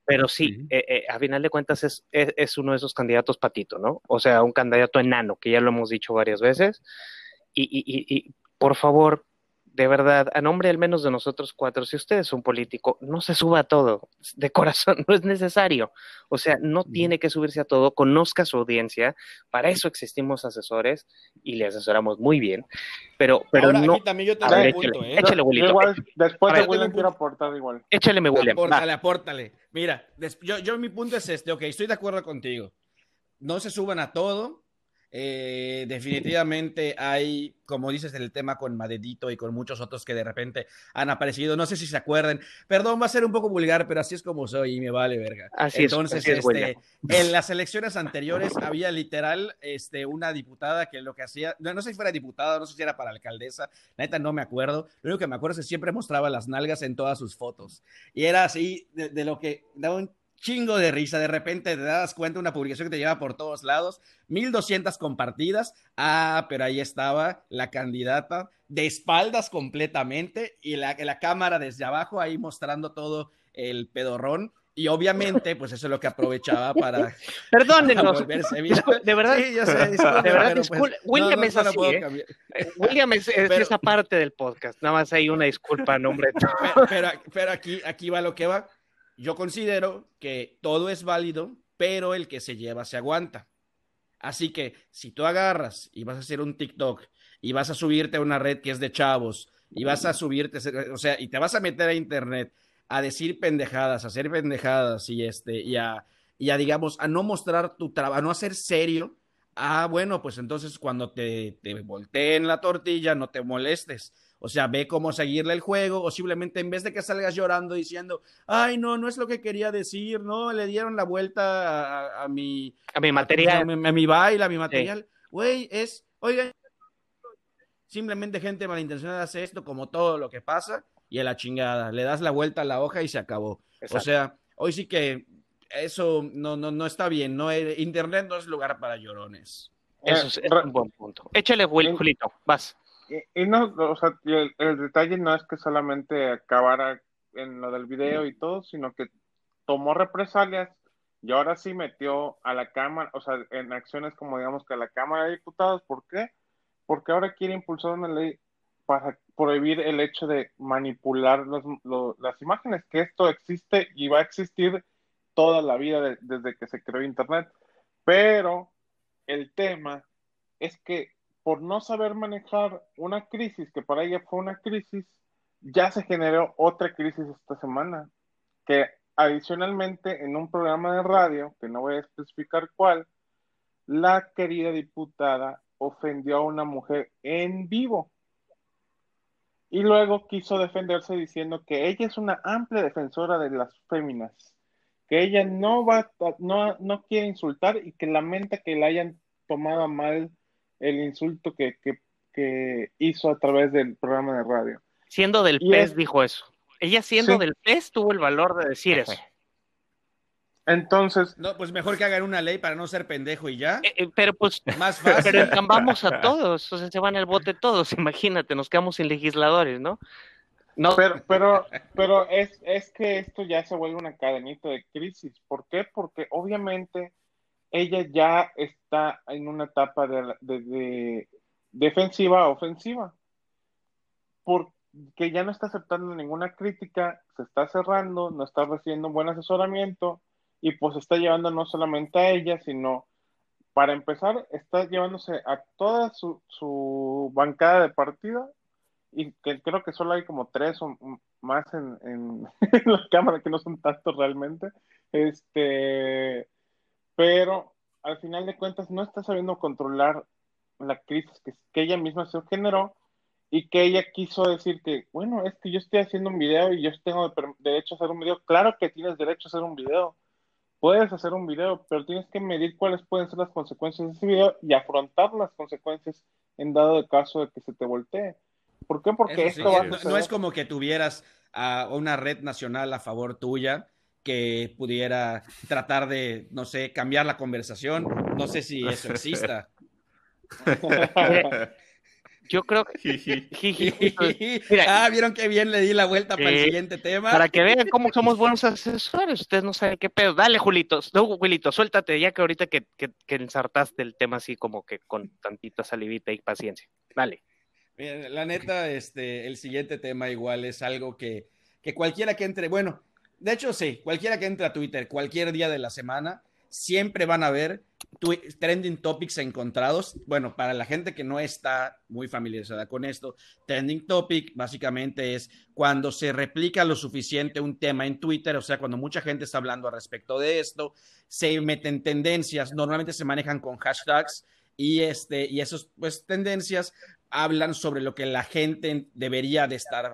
Pero sí, eh, eh, a final de cuentas es, es, uno de esos candidatos patito, ¿no? O sea, un candidato enano, que ya lo hemos dicho varias veces. y, y, y por favor, de verdad, a nombre al menos de nosotros cuatro, si usted es un político, no se suba a todo, de corazón, no es necesario. O sea, no tiene que subirse a todo, conozca su audiencia, para eso existimos asesores y le asesoramos muy bien, pero, pero no... Aquí también yo tengo un punto, ¿eh? Échale, después de William quiero aportar igual. Échale, William. Apórtale, apórtale. Mira, yo, yo mi punto es este, ok, estoy de acuerdo contigo. No se suban a todo, eh, definitivamente hay, como dices, el tema con Madedito y con muchos otros que de repente han aparecido. No sé si se acuerdan. Perdón, va a ser un poco vulgar, pero así es como soy y me vale verga. Así Entonces, es, este, en las elecciones anteriores había literal este, una diputada que lo que hacía, no, sé si fuera diputada, no sé si era para alcaldesa, la neta no me acuerdo. Lo único que me acuerdo es que siempre mostraba las nalgas en todas sus fotos. Y era así de, de lo que daba un chingo de risa. De repente te das cuenta una publicación que te lleva por todos lados, 1200 compartidas. Ah, pero ahí estaba la candidata de espaldas completamente y la, la cámara desde abajo ahí mostrando todo el pedorrón. Y obviamente, pues eso es lo que aprovechaba para. Perdónenos. de verdad. Sí, yo sé, de verdad, pues, William es así. ¿eh? William es, esa parte del podcast. Nada más hay una disculpa, nombre. Pero, pero, pero aquí, aquí va lo que va yo considero que todo es válido, pero el que se lleva se aguanta. Así que si tú agarras y vas a hacer un TikTok y vas a subirte a una red que es de chavos y vas a subirte, o sea, y te vas a meter a internet a decir pendejadas, a hacer pendejadas y este, y a, digamos, a no mostrar tu trabajo, a no hacer serio, ah, bueno, pues entonces cuando te, te volteen la tortilla, no te molestes. O sea, ve cómo seguirle el juego o simplemente en vez de que salgas llorando diciendo, ay, no, no es lo que quería decir, no, le dieron la vuelta a, mi... A mi material. A, mi, baile, a mi material. Güey, es, oigan, simplemente gente malintencionada hace esto como todo lo que pasa y a la chingada, le das la vuelta a la hoja y se acabó. O sea, hoy sí que eso no, no, no está bien, no, Internet no es lugar para llorones. Eso es, un buen punto. Échale, Julito, vas. Y, no, o sea, el, detalle no es que solamente acabara en lo del video y todo, sino que tomó represalias y ahora sí metió a la Cámara, o sea, en acciones como digamos que a la Cámara de Diputados. ¿Por qué? Porque ahora quiere impulsar una ley para prohibir el hecho de manipular las imágenes, que esto existe y va a existir toda la vida desde que se creó Internet. Pero el tema es que por no saber manejar una crisis, que para ella fue una crisis, ya se generó otra crisis esta semana, que adicionalmente, en un programa de radio, que no voy a especificar cuál, la querida diputada ofendió a una mujer en vivo. Y luego quiso defenderse diciendo que ella es una amplia defensora de las féminas, que ella no va, no, no quiere insultar y que lamenta que le hayan tomado mal el insulto que, hizo a través del programa de radio. Siendo del pez, dijo eso. Ella siendo del pez tuvo el valor de decir eso. Entonces. No, pues mejor que hagan una ley para no ser pendejo y ya. Eh, eh, pero pues. Más fácil. Pero encambamos a todos. O sea, se van al bote todos. Imagínate, nos quedamos sin legisladores, ¿no? No. Pero, pero, pero es, es que esto ya se vuelve una cadenita de crisis. ¿Por qué? Porque obviamente ella ya está en una etapa de, de defensiva a ofensiva. Porque ya no está aceptando ninguna crítica, se está cerrando, no está recibiendo un buen asesoramiento y pues está llevando no solamente a ella, sino para empezar, está llevándose a toda su, su bancada de partido y que creo que solo hay como tres o más en, en, la cámara, que no son tantos realmente, este, pero al final de cuentas no está sabiendo controlar la crisis que, que ella misma se generó y que ella quiso decir que, bueno, es que yo estoy haciendo un video y yo tengo derecho a hacer un video. Claro que tienes derecho a hacer un video, puedes hacer un video, pero tienes que medir cuáles pueden ser las consecuencias de ese video y afrontar las consecuencias en dado de caso de que se te voltee. ¿Por qué? Porque esto va no, es como que tuvieras a una red nacional a favor tuya que pudiera tratar de, no sé, cambiar la conversación. No sé si eso exista. Yo creo que. ah, vieron qué bien le di la vuelta para el siguiente tema. Para que vean cómo somos buenos asesores. Ustedes no saben qué pedo. Dale, Julito. No, Julito, suéltate, ya que ahorita que, que, ensartaste el tema así como que con tantita salivita y paciencia. Dale. la neta, este, el siguiente tema igual es algo que, que cualquiera que entre, bueno, de hecho sí, cualquiera que entre a Twitter cualquier día de la semana siempre van a ver trending topics encontrados. Bueno, para la gente que no está muy familiarizada con esto, trending topic básicamente es cuando se replica lo suficiente un tema en Twitter, o sea, cuando mucha gente está hablando al respecto de esto, se meten tendencias, normalmente se manejan con hashtags y este y esas pues tendencias hablan sobre lo que la gente debería de estar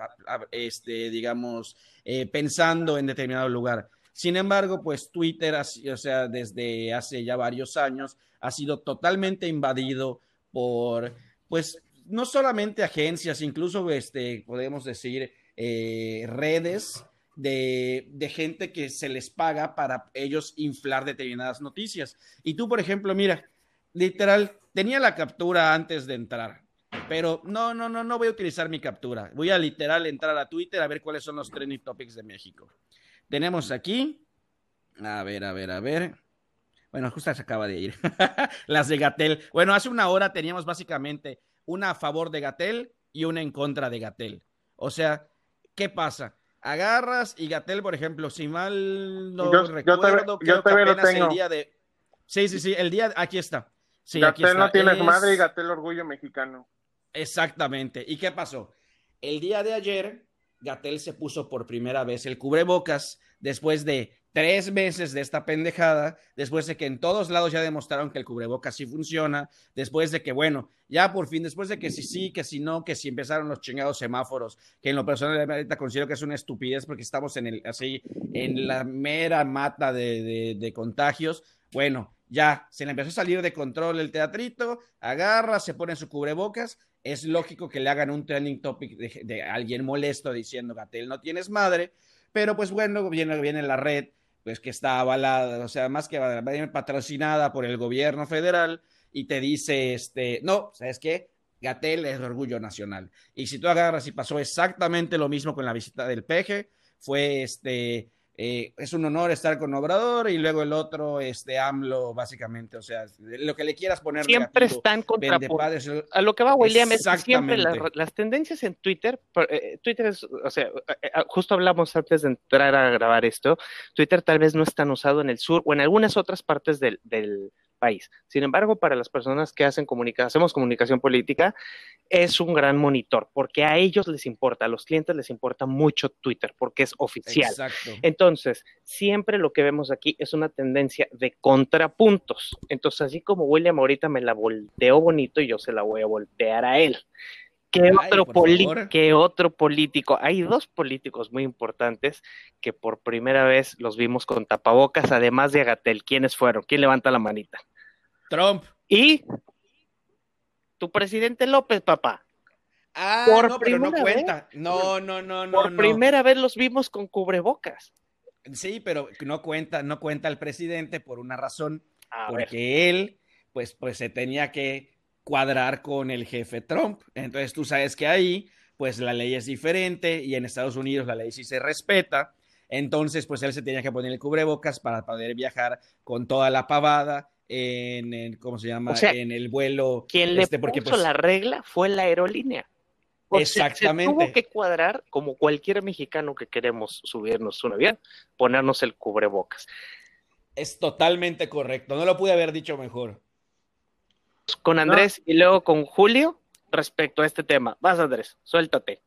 este digamos eh, pensando en determinado lugar. Sin embargo, pues Twitter, o sea, desde hace ya varios años, ha sido totalmente invadido por, pues, no solamente agencias, incluso, este, podemos decir, eh, redes de, de, gente que se les paga para ellos inflar determinadas noticias. Y tú, por ejemplo, mira, literal, tenía la captura antes de entrar, pero no, no, no, no voy a utilizar mi captura. Voy a literal entrar a Twitter a ver cuáles son los trending topics de México. Tenemos aquí, a ver, a ver, a ver. Bueno, justo se acaba de ir. Las de Gatel. Bueno, hace una hora teníamos básicamente una a favor de Gatel y una en contra de Gatel. O sea, ¿qué pasa? Agarras y Gatel, por ejemplo, si mal no recuerdo, creo que apenas el día de. Sí, sí, sí, el día. Aquí está. Sí, Gatel no tiene madre y Gatel orgullo mexicano. Exactamente. ¿Y qué pasó? El día de ayer Gatel se puso por primera vez el cubrebocas después de tres meses de esta pendejada, después de que en todos lados ya demostraron que el cubrebocas sí funciona, después de que, bueno, ya por fin, después de que sí, sí, que si no, que si empezaron los chingados semáforos, que en lo personal ahorita considero que es una estupidez porque estamos en el, así, en la mera mata de, de contagios, bueno, ya se le empezó a salir de control el teatrito, agarra, se pone su cubrebocas es lógico que le hagan un trending topic de, alguien molesto diciendo, Gatel, no tienes madre, pero pues bueno, viene, viene la red, pues que está avalada, o sea, más que patrocinada por el gobierno federal y te dice, este, no, ¿sabes qué? Gatel es orgullo nacional. Y si tú agarras y pasó exactamente lo mismo con la visita del peje, fue este, eh, es un honor estar con Obrador y luego el otro, este AMLO, básicamente, o sea, lo que le quieras poner. Siempre están contra A lo que va William es que siempre las tendencias en Twitter, eh, Twitter es, o sea, eh, justo hablamos antes de entrar a grabar esto, Twitter tal vez no es tan usado en el sur o en algunas otras partes del, del país. Sin embargo, para las personas que hacen comunicación, hacemos comunicación política, es un gran monitor, porque a ellos les importa, a los clientes les importa mucho Twitter, porque es oficial. Exacto. Entonces, siempre lo que vemos aquí es una tendencia de contrapuntos. Entonces, así como William ahorita me la volteó bonito, yo se la voy a voltear a él. ¿Qué, Ay, otro qué otro político? Hay dos políticos muy importantes que por primera vez los vimos con tapabocas, además de Agatel. ¿Quiénes fueron? ¿Quién levanta la manita? Trump. Y tu presidente López, papá. Ah, Por no, pero no cuenta. No, no, no, no. por no. primera vez los vimos con cubrebocas. Sí, pero no cuenta, no cuenta el presidente por una razón, A ver, porque él, pues, pues se tenía que cuadrar con el jefe Trump. Entonces tú sabes que ahí, pues la ley es diferente y en Estados Unidos la ley sí se respeta. Entonces, pues él se tenía que poner el cubrebocas para poder viajar con toda la pavada en, en- ¿cómo se llama? O sea, en el vuelo. quien le este, porque, puso pues, la regla fue la aerolínea. O Exactamente. se tuvo que cuadrar, como cualquier mexicano que queremos subirnos un avión, ponernos el cubrebocas. Es totalmente correcto. No lo pude haber dicho mejor. Con Andrés y luego con Julio respecto a este tema. Vas, Andrés, suéltate.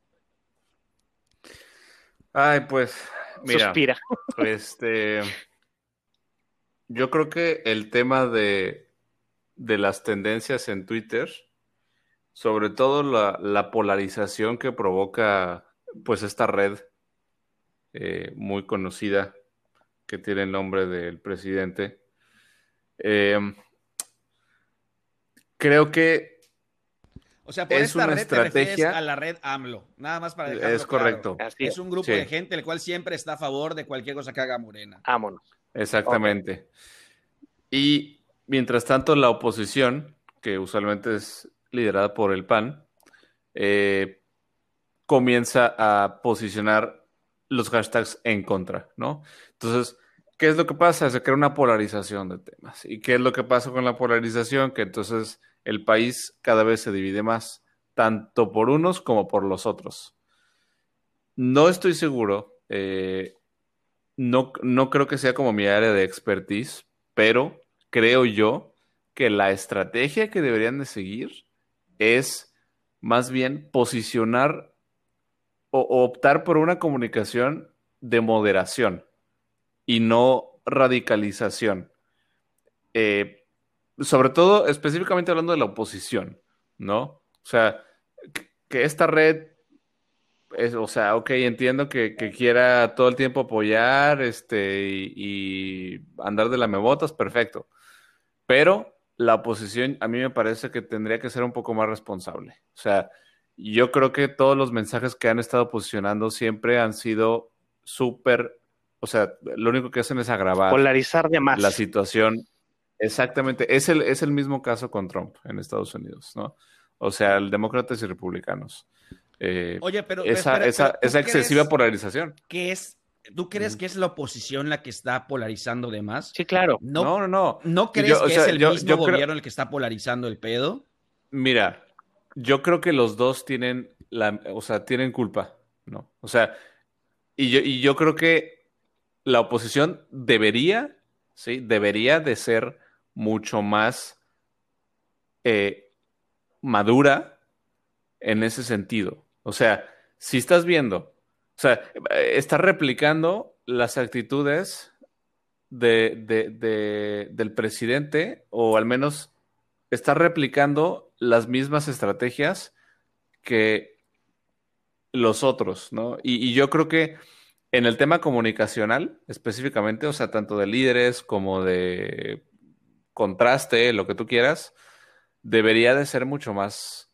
Ay, pues, mira, Suspira. este, yo creo que el tema de, de las tendencias en Twitter, sobre todo la, la polarización que provoca, pues, esta red eh, muy conocida que tiene el nombre del presidente, eh, creo que O sea, por Es esta una red te refieres estrategia- a la red AMLO. Nada más para dejarlo es correcto. Es un grupo Sí. de gente el cual siempre está a favor de cualquier cosa que haga Morena. Vámonos. Exactamente. Y mientras tanto, la oposición, que usualmente es liderada por el PAN, eh, comienza a posicionar los hashtags en contra, ¿no? Entonces, ¿qué es lo que pasa? Se crea una polarización de temas. ¿Y qué es lo que pasa con la polarización? Que entonces el país cada vez se divide más, tanto por unos como por los otros. No estoy seguro, eh, no, no creo que sea como mi área de expertise, pero creo yo que la estrategia que deberían de seguir es más bien posicionar o, optar por una comunicación de moderación y no radicalización. Eh, sobre todo, específicamente hablando de la oposición, ¿no? O sea, que, esta red es, o sea, ok, entiendo que, que quiera todo el tiempo apoyar este, y, y andar de lamebotas, perfecto. Pero la oposición a mí me parece que tendría que ser un poco más responsable. O sea, yo creo que todos los mensajes que han estado posicionando siempre han sido súper, o sea, lo único que hacen es agravar Polarizar de más. la situación. Exactamente, es el, es el mismo caso con Trump en Estados Unidos, ¿no? O sea, el demócratas y republicanos. Eh, Oye, pero esa, espera, esa, pero ¿tú esa excesiva polarización. que es, ¿Tú crees que es la oposición la que está polarizando de más? Sí, claro. No, No, no, no. ¿no crees Yo, que sea, es el yo- mismo yo creo- gobierno el que está polarizando el pedo? Mira, yo creo que los dos tienen la, o sea, tienen culpa, ¿no? O sea, y yo, y yo creo que la oposición debería, sí, debería de ser mucho más eh, madura en ese sentido. O sea, si estás viendo, o sea, estás replicando las actitudes de, de- de- del presidente, o al menos estás replicando las mismas estrategias que los otros, ¿no? Y yo creo que en el tema comunicacional, específicamente, o sea, tanto de líderes como de contraste, lo que tú quieras, debería de ser mucho más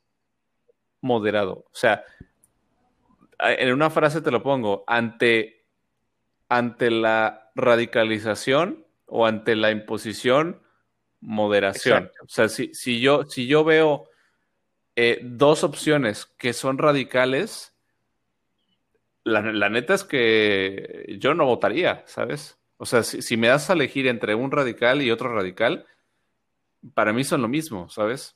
moderado. O sea, en una frase te lo pongo, ante, ante la radicalización o ante la imposición, moderación. Exacto. O sea, si, si yo, si yo veo eh, dos opciones que son radicales, la, la neta es que yo no votaría, ¿sabes? O sea, si, si me das a elegir entre un radical y otro radical, para mí son lo mismo, ¿sabes?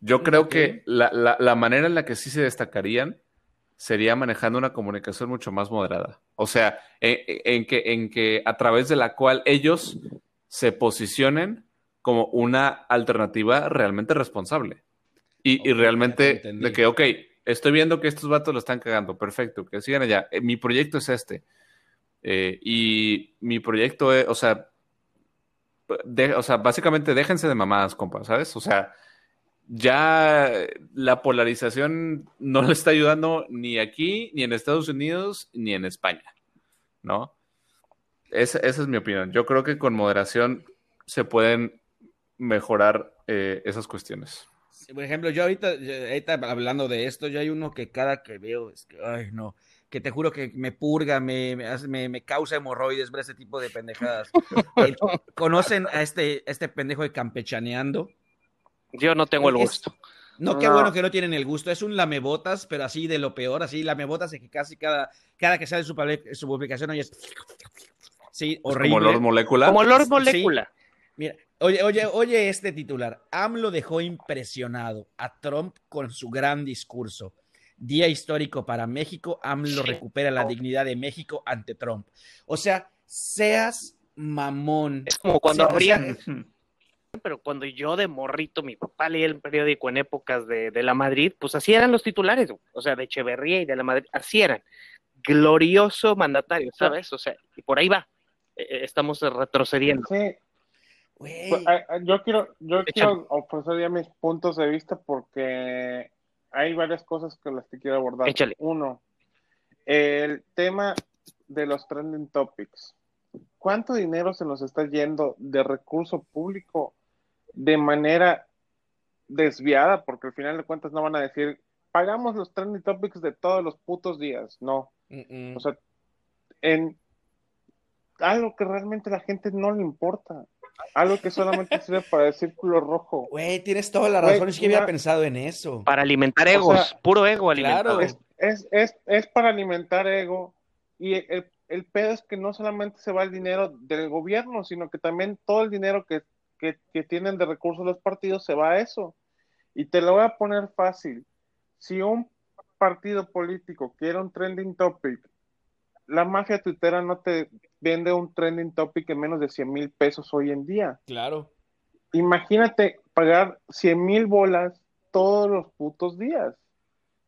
Yo creo Ok. que la, la- la manera en la que sí se destacarían sería manejando una comunicación mucho más moderada. O sea, en, en que, en que a través de la cual ellos se posicionen como una alternativa realmente responsable. Y, y Ok, realmente de que, ok, estoy viendo que estos vatos lo están cagando, perfecto, que sigan allá. Eh, mi proyecto es este. Eh, y mi proyecto es, o sea, de- o sea, básicamente déjense de mamadas, compa, ¿sabes? O sea, ya la polarización no le está ayudando ni aquí, ni en Estados Unidos, ni en España, ¿no? Esa, esa es mi opinión. Yo creo que con moderación se pueden mejorar eh, esas cuestiones. Por ejemplo, yo ahorita, ahorita hablando de esto, yo hay uno que cada que veo es que, ay, no, que te juro que me purga, me, me, me- causa hemorroides ver ese tipo de pendejadas. Eh, ¿Conocen a este, este pendejo de campechaneando? Yo no tengo el Es- gusto. No, qué No. bueno que no tienen el gusto. Es un lamebotas, pero así de lo peor, así lamebotas de que casi cada, cada que sale su, public- su publicación oyes. Sí, Como horrible. Lord Molecula. Como Lord Sí. Molecula. Mira, oye, oye, oye este titular. AMLO dejó impresionado a Trump con su gran discurso. Día histórico para México. AMLO Sí. recupera la dignidad de México ante Trump. O sea, seas mamón. Es como cuando abrían. pero cuando yo de morrito, mi papá leía el periódico en épocas de, de la Madrid, pues así eran los titulares, o sea, de Echeverría y de la Madrid, así eran. Glorioso mandatario, ¿sabes? O sea, y por ahí va. Eh, eh, estamos retrocediendo. Sí, pues, yo quiero, yo quiero ofrecer ya mis puntos de vista porque hay varias cosas que las que quiero abordar. Échale. Uno, el tema de los trending topics. ¿Cuánto dinero se nos está yendo de recurso público de manera desviada? Porque al final de cuentas no van a decir, pagamos los trending topics de todos los putos días. No. Mm, mm. O sea, en algo que realmente a la gente no le importa. Algo que solamente sirve para el círculo rojo. Güey, tienes toda la razón. es que había pensado en eso. Para alimentar O egos, sea, puro ego alimentado. claro. Es, es, es, es para alimentar ego. Y el, el pedo es que no solamente se va el dinero del gobierno, sino que también todo el dinero que, que, que tienen de recursos los partidos se va a eso. Y te lo voy a poner fácil. Si un partido político quiere un trending topic, la mafia tuitera no te vende un trending topic en menos de 100 mil pesos hoy en día. Claro. Imagínate pagar 100 mil bolas todos los putos días.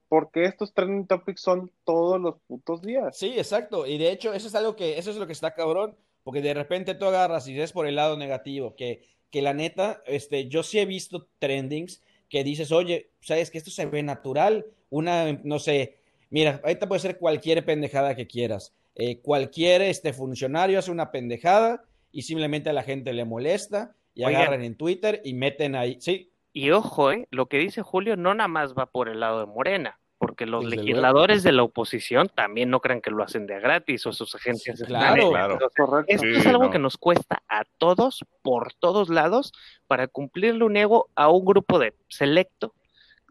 Porque estos trending topics son todos los putos días. Sí, exacto. Y de hecho, eso es algo que, eso es lo que está cabrón, porque de repente tú agarras y ves por el lado negativo, que, que la neta, este, yo sí he visto trendings que dices, oye, sabes que esto se ve natural, una, no sé, mira, ahorita puede ser cualquier pendejada que quieras. Eh, cualquier este funcionario hace una pendejada y simplemente a la gente le molesta y Oigan. agarran en Twitter y meten ahí. Sí, Y ojo, ¿eh? lo que dice Julio no nada más va por el lado de Morena, porque los Desde legisladores de la oposición también no crean que lo hacen de a gratis o sus agencias Sí, claro. Claro. Esto Sí, es algo no. que nos cuesta a todos, por todos lados, para cumplirle un ego a un grupo de selecto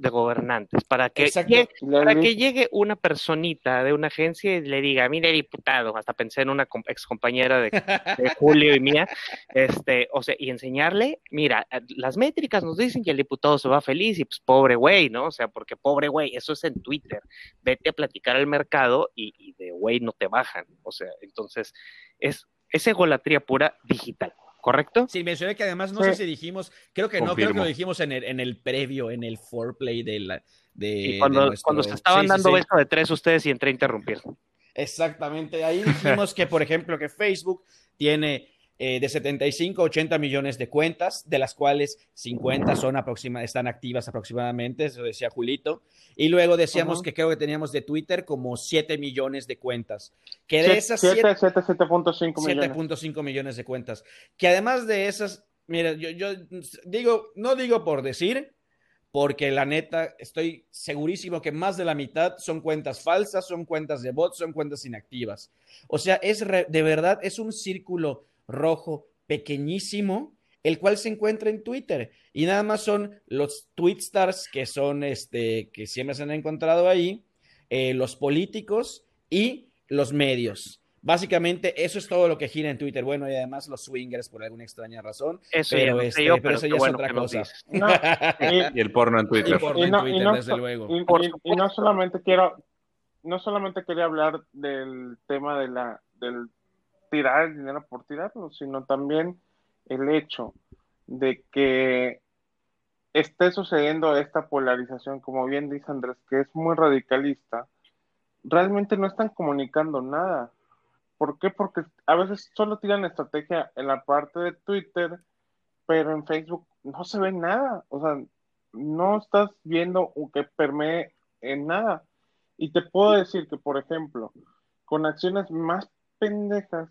de gobernantes, para que, llegue, para que llegue una personita de una agencia y le diga, mire diputado, hasta pensé en una ex compañera de, de Julio y mía, este, o sea, y enseñarle, mira, eh, las métricas nos dicen que el diputado se va feliz y pues pobre güey, ¿no? O sea, porque pobre güey, eso es en Twitter, vete a platicar al mercado y, y de güey no te bajan, o sea, entonces es, es egolatría pura digital, ¿correcto? Sí, mencioné que además no Sí. sé si dijimos, creo que no, creo que lo dijimos en el, en el previo, en el foreplay de la. De, Y de cuando, nuestro- cuando se estaban Sí, sí, dando sí. beso de tres ustedes y entré a interrumpir. Exactamente, ahí dijimos que, por ejemplo, que Facebook tiene eh, de 75 a 80 millones de cuentas, de las cuales 50 son aproxima, están activas aproximadamente, eso decía Julito. Y luego decíamos Ujú. que creo que teníamos de Twitter como 7 millones de cuentas. Que de esas siete- 7 siete- 7.5 millones. 7.5 millones de cuentas. Que además de esas, mira, yo, yo digo, no digo por decir, porque la neta estoy segurísimo que más de la mitad son cuentas falsas, son cuentas de bots, son cuentas inactivas. O sea, es re- de verdad, es un círculo rojo pequeñísimo, el cual se encuentra en Twitter. Y nada más son los tweetstars que son, este, que siempre se han encontrado ahí, eh, los políticos y los medios. Básicamente, eso es todo lo que gira en Twitter. Bueno, y además los swingers por alguna extraña razón. Eso Pero ya este, yo, pero pero eso ya es otra cosa. No, y- Y el porno en Y Twitter. Y en no- y Twitter, no desde luego. y no solamente quiero, no solamente quería hablar del tema de la, del tirar el dinero por tirarlo, sino también el hecho de que esté sucediendo esta polarización, como bien dice Andrés, que es muy radicalista, realmente no están comunicando nada. ¿Por qué? Porque a veces solo tiran estrategia en la parte de Twitter, pero en Facebook no se ve nada. O sea, no estás viendo que permee en nada. Y te puedo decir que, por ejemplo, con acciones más pendejas,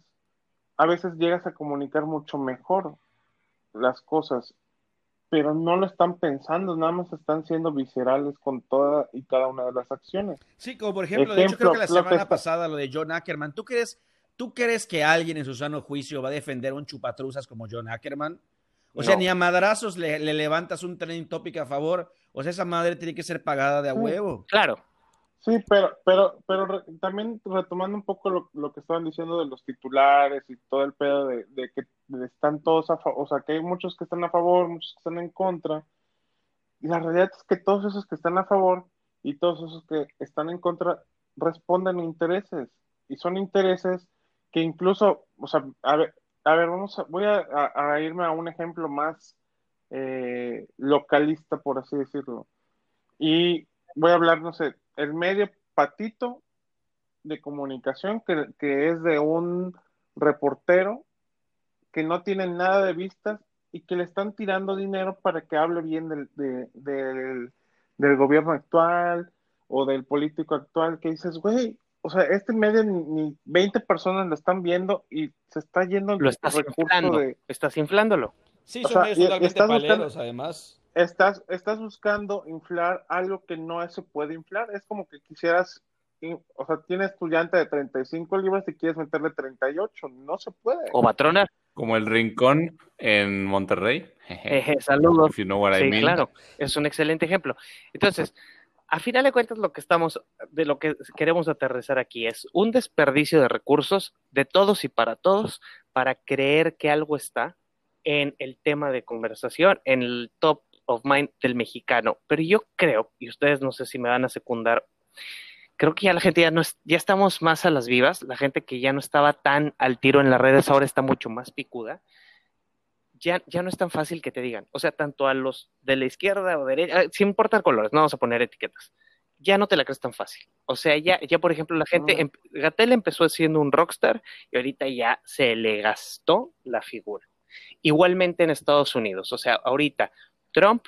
a veces llegas a comunicar mucho mejor las cosas, pero no lo están pensando, nada más están siendo viscerales con toda y cada una de las acciones. Sí, como por ejemplo, de hecho creo que la semana pasada lo de John Ackerman, ¿tú crees, ¿tú crees que alguien en su sano juicio va a defender a un chupatruzas como John Ackerman? O sea, ni a madrazos le, levantas un trending topic a favor. O sea, esa madre tiene que ser pagada de a huevo. Claro. Sí, pero, pero, pero también retomando un poco lo, que estaban diciendo de los titulares y todo el pedo de, que están todos a favor, o sea, que hay muchos que están a favor, muchos que están en contra. Y la realidad es que todos esos que están a favor y todos esos que están en contra responden a intereses. Y son intereses que incluso, o sea, a ver, a ver, vamos a, voy a, irme a un ejemplo más eh, localista, por así decirlo. Y voy a hablar, no sé, el medio patito de comunicación que, es de un reportero que no tiene nada de vistas y que le están tirando dinero para que hable bien del, del, del gobierno actual o del político actual, que dices, güey, o sea, este medio ni, 20 personas lo están viendo y se está yendo lo estás inflando, de... estás inflándolo. Sí, son medios totalmente paleros, además. Estás, estás buscando inflar algo que no se puede inflar. Es como que quisieras, o sea, tienes tu llanta de 35 libras y quieres meterle 38. No se puede. O patrona. Como el rincón en Monterrey. saludos. sí, claro. Es un excelente ejemplo. Entonces, a final de cuentas lo que estamos, de lo que queremos aterrizar aquí es un desperdicio de recursos de todos y para todos para creer que algo está en el tema de conversación, en el top of mind del mexicano. Pero yo creo, y ustedes no sé si me van a secundar, creo que ya la gente ya no es, ya estamos más a las vivas, la gente que ya no estaba tan al tiro en las redes ahora está mucho más picuda ya, ya no es tan fácil que te digan. O sea, tanto a los de la izquierda o derecha, ah, sin importar colores, no vamos a poner etiquetas. Ya no te la crees tan fácil. O sea, ya, ya por ejemplo, la gente, ah. em, Gatel empezó siendo un rockstar y ahorita ya se le gastó la figura. Igualmente en Estados Unidos. O sea, ahorita Trump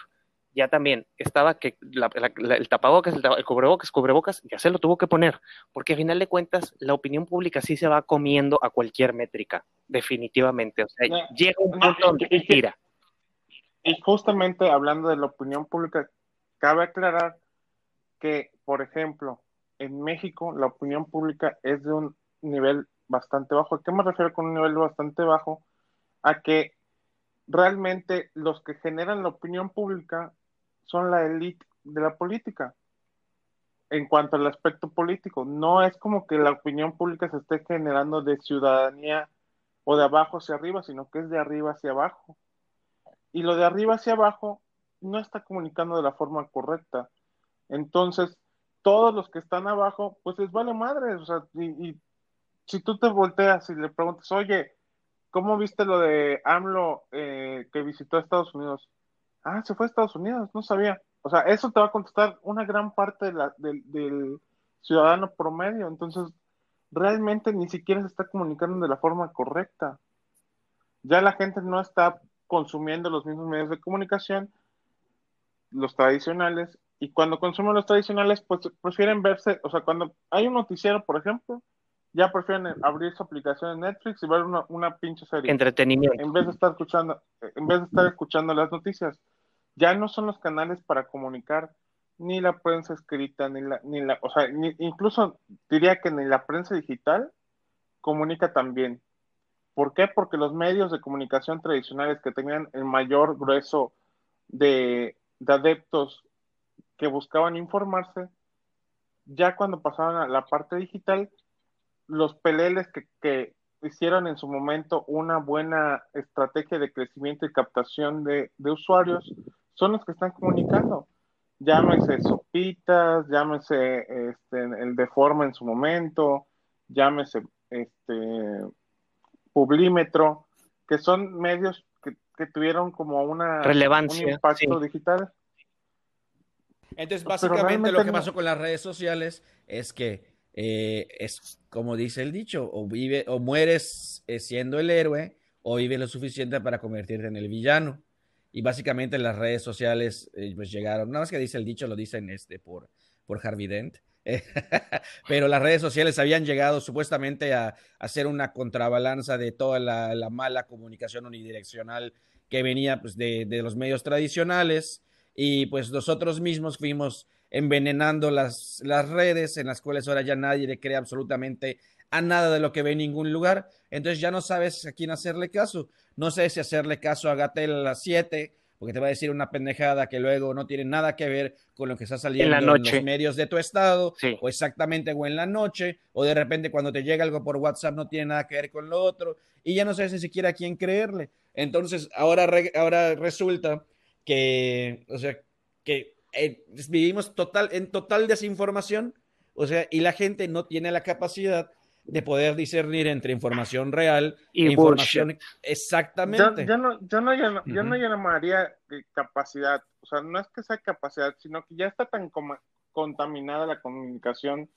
ya también estaba que el tapabocas, el, cubrebocas, cubrebocas, ya se lo tuvo que poner, porque a final de cuentas la opinión pública sí se va comiendo a cualquier métrica, definitivamente. O sea, llega un punto donde tira. Y justamente hablando de la opinión pública, cabe aclarar que, por ejemplo, en México la opinión pública es de un nivel bastante bajo. ¿A qué me refiero con un nivel bastante bajo? A que realmente los que generan la opinión pública son la élite de la política en cuanto al aspecto político. No es como que la opinión pública se esté generando de ciudadanía o de abajo hacia arriba, sino que es de arriba hacia abajo. Y lo de arriba hacia abajo no está comunicando de la forma correcta. Entonces, todos los que están abajo, pues les vale madre. O sea, y, si tú te volteas y le preguntas, oye, ¿cómo viste lo de AMLO eh, que visitó Estados Unidos? ah, se fue a Estados Unidos, no sabía. O sea, eso te va a contestar una gran parte de la, del ciudadano promedio. Entonces, realmente ni siquiera se está comunicando de la forma correcta. Ya la gente no está consumiendo los mismos medios de comunicación, los tradicionales, y cuando consumen los tradicionales, pues prefieren verse, o sea, cuando hay un noticiero, por ejemplo, ya prefieren abrir su aplicación en Netflix y ver una, una pinche serie. Entretenimiento. En vez de estar escuchando, en vez de estar escuchando las noticias ya no son los canales para comunicar ni la prensa escrita, ni la, ni la, o sea, incluso diría que ni la prensa digital comunica también. ¿Por qué? Porque los medios de comunicación tradicionales que tenían el mayor grueso de, adeptos que buscaban informarse, ya cuando pasaban a la parte digital, los peleles que, que hicieron en su momento una buena estrategia de crecimiento y captación de, de usuarios, son los que están comunicando. Llámese Sopitas, llámese este, el Deforma en su momento, llámese este Publímetro, que son medios que, que tuvieron como una Relevancia, un impacto digital. Entonces, básicamente lo que pasó con las redes sociales es que eh, es como dice el dicho, o vive o mueres eh, siendo el héroe o vives lo suficiente para convertirte en el villano. Y básicamente las redes sociales eh, pues llegaron, nada más que dice el dicho, lo dicen este por, por Harvey Dent. Pero las redes sociales habían llegado supuestamente a, hacer una contrabalanza de toda la, la mala comunicación unidireccional que venía pues, de, de los medios tradicionales y pues nosotros mismos fuimos envenenando las, las redes en las cuales ahora ya nadie le cree absolutamente a nada de lo que ve en ningún lugar. Entonces ya no sabes a quién hacerle caso. No sé si hacerle caso a Gatel a las 7, porque te va a decir una pendejada que luego no tiene nada que ver con lo que está saliendo En la noche. los medios de tu estado, Sí. o exactamente o en la noche, o de repente cuando te llega algo por WhatsApp no tiene nada que ver con lo otro, y ya no sabes ni siquiera a quién creerle. Entonces ahora, re- ahora resulta que, o sea, que eh, vivimos total, en total desinformación, o sea, y la gente no tiene la capacidad de poder discernir entre información real Y e información Yo, exactamente. yo no, yo no, llam- yo no llamaría capacidad, o sea, no es que sea capacidad, sino que ya está tan coma- contaminada la comunicación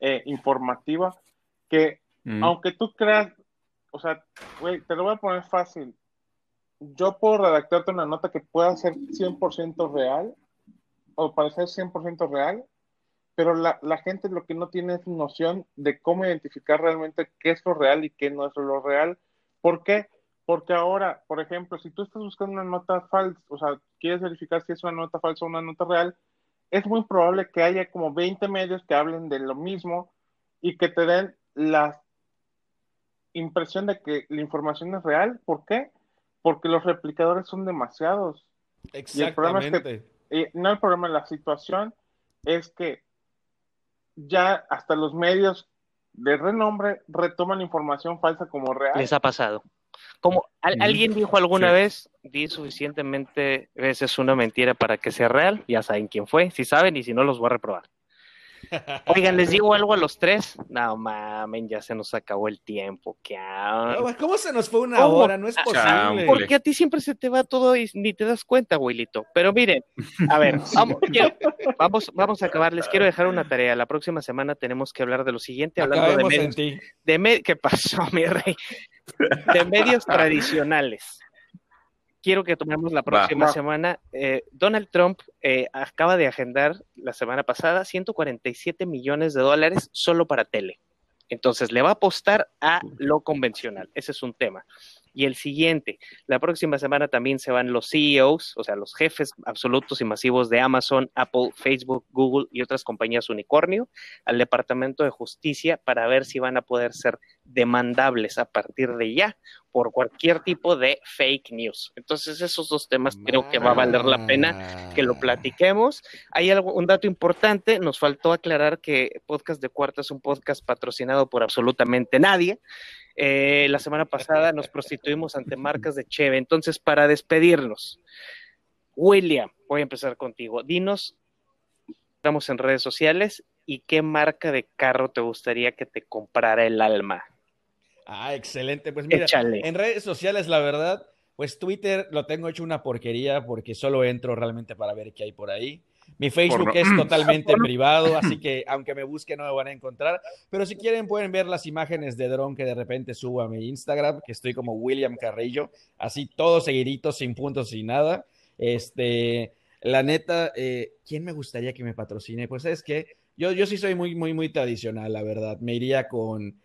eh, informativa que aunque tú creas, o sea, güey, te lo voy a poner fácil. Yo puedo redactarte una nota que pueda ser 100% real o parecer 100% real, pero la, la gente lo que no tiene es noción de cómo identificar realmente qué es lo real y qué no es lo real. ¿Por qué? Porque ahora, por ejemplo, si tú estás buscando una nota falsa, o sea, quieres verificar si es una nota falsa o una nota real, es muy probable que haya como 20 medios que hablen de lo mismo y que te den la impresión de que la información es real. ¿Por qué? Porque los replicadores son demasiados. Exactamente. Eh, no el problema, la situación es que ya hasta los medios de renombre retoman información falsa como real. Les ha pasado. Como al- Ujú. alguien dijo alguna Sí. vez, di suficientemente veces una mentira para que sea real, ya saben quién fue, si saben y si no los voy a reprobar. Oigan, les digo algo a los tres. No mamen, ya se nos acabó el tiempo. ¿Qué No, ¿Cómo se nos fue una ¿Cómo? hora? No es posible. chamble. Porque a ti siempre se te va todo y ni te das cuenta, abuelito. Pero miren, a ver, vamos, quiero- vamos, vamos a acabar. Les quiero dejar una tarea. La próxima semana tenemos que hablar de lo siguiente, hablando de Acabemos medios, de me- ¿Qué pasó, mi rey? De medios tradicionales. Quiero que tomemos la próxima Va. semana. Eh, Donald Trump eh, acaba de agendar la semana pasada 147 millones de dólares solo para tele. Entonces le va a apostar a lo convencional. Ese es un tema. Y el siguiente, la próxima semana también se van los CEOs, o sea, los jefes absolutos y masivos de Amazon, Apple, Facebook, Google y otras compañías unicornio al Departamento de Justicia para ver si van a poder ser demandables a partir de ya por cualquier tipo de fake news. Entonces, esos dos temas creo que va a valer la pena que lo platiquemos. Hay algo, un dato importante, nos faltó aclarar que Podcast de Cuarta es un podcast patrocinado por absolutamente nadie. Eh, la semana pasada nos prostituimos ante marcas de Cheve. Entonces, para despedirnos, William, voy a empezar contigo. Dinos, estamos en redes sociales y qué marca de carro te gustaría que te comprara el alma. Ah, excelente. Pues mira, Échale. en redes sociales, la verdad, pues Twitter lo tengo hecho una porquería porque solo entro realmente para ver qué hay por ahí. Mi Facebook es totalmente privado, así que aunque me busquen no me van a encontrar. Pero si quieren pueden ver las imágenes de dron que de repente subo a mi Instagram, que estoy como William Carrillo, así todo seguidito, sin puntos, sin nada. Este, la neta, eh, ¿quién me gustaría que me patrocine? Pues es que yo, yo sí soy muy, muy, muy tradicional, la verdad. Me iría con,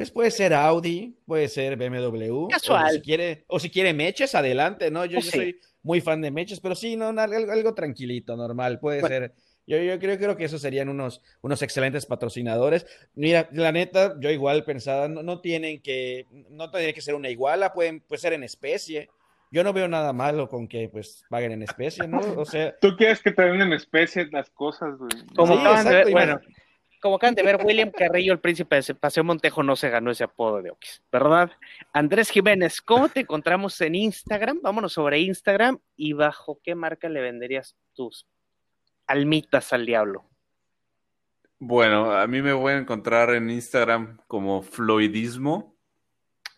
pues puede ser Audi, puede ser BMW. Casual. O si quiere, o si quiere Meches, adelante, ¿no? Yo, yo sí. soy muy fan de Meches, pero sí, no, algo, algo tranquilito, normal, puede Bueno. ser. Yo, yo creo, creo que esos serían unos, unos excelentes patrocinadores. Mira, la neta, yo igual pensaba, no, no tienen que, no tiene que ser una iguala, pueden, puede ser en especie. Yo no veo nada malo con que pues paguen en especie, ¿no? O sea, Tú quieres que te den en especie las cosas, güey. Como Sí, de bueno, como acaban de ver, William Carrillo, el príncipe de Paseo Montejo, no se ganó ese apodo de Oquis, ¿verdad? Andrés Jiménez, ¿cómo te encontramos en Instagram? Vámonos sobre Instagram y bajo qué marca le venderías tus almitas al diablo. Bueno, a mí me voy a encontrar en Instagram como Floydismo.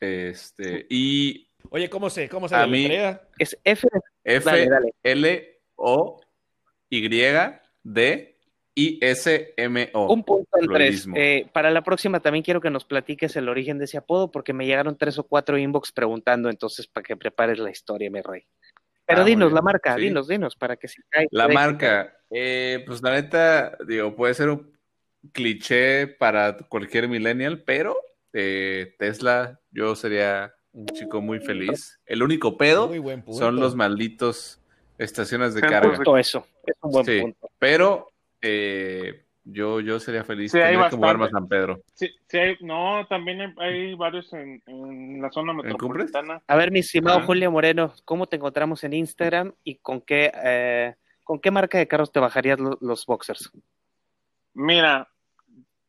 Este, y Oye, ¿cómo se, cómo se A mí-? Es F. F Dale, dale. L O Y D I S M O. Un punto, Andrés. Floridismo. Eh, para la próxima también quiero que nos platiques el origen de ese apodo, porque me llegaron tres o cuatro inbox preguntando, entonces para que prepares la historia, mi rey. Pero Ah, dinos la marca, Sí. dinos, dinos, para que se caiga. La marca, eh, pues la neta, digo, puede ser un cliché para cualquier millennial, pero eh, Tesla, yo sería un chico muy feliz. El único pedo son los malditos estaciones de carga. Justo eso, es un buen Sí, punto. pero eh, yo, yo sería feliz. Sí, hay Tendría que mudarme a bastante. San Pedro. Sí, sí hay, no, también hay, hay varios en, en la zona metropolitana. A ver, mi estimado Ah. Julio Moreno, ¿cómo te encontramos en Instagram y con qué, eh, con qué marca de carros te bajarías lo- los boxers? Mira,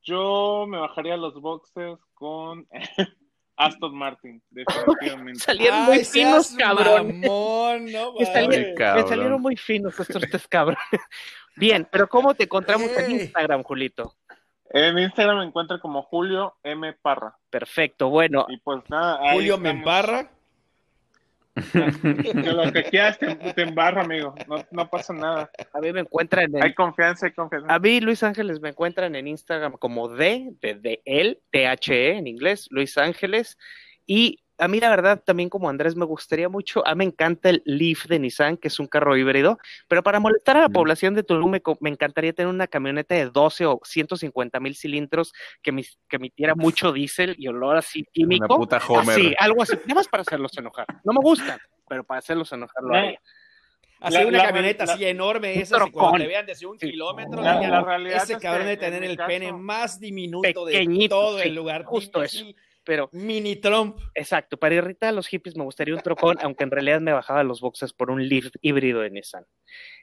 yo me bajaría los boxers con Aston Martin, definitivamente. Salieron muy finos, cabrón. mamón, no Me, sali- mames. Ay, cabrón. me salieron muy finos estos tres cabrones. Bien, pero ¿cómo te encontramos en. Instagram, Julito? En Instagram me encuentro como Julio M. Parra. Perfecto, bueno, Y pues nada, Julio estamos. Memparra. Lo que quieras te, te embarra, amigo. No, no pasa nada. a mí me encuentran en, Hay confianza, hay confianza. A mí, Luis Ángeles, me encuentran en Instagram como D, de, de él, T-H-E en inglés, Luis Ángeles. Y a mí, la verdad, también como Andrés, me gustaría mucho, a mí me encanta el Leaf de Nissan, que es un carro híbrido, pero para molestar a la Mm. población de Tulum, me, encantaría tener una camioneta de 12 o 150 mil cilindros que, mis- que emitiera mucho diésel y olor así químico. Una puta Homer. Así, algo así, nada más para hacerlos enojar. No me gustan, pero para hacerlos enojar lo No, haría. Así La- una la- camioneta la- así enorme, y cuando te vean desde un Sí. kilómetro, La- digan, la realidad ese cabrón de en tener el caso- pene más diminuto de todo sí, el lugar. justo eso. Pero Mini Trump. Exacto, para irritar a los hippies me gustaría un trocón, aunque en realidad me bajaba los boxes por un Leaf híbrido de Nissan.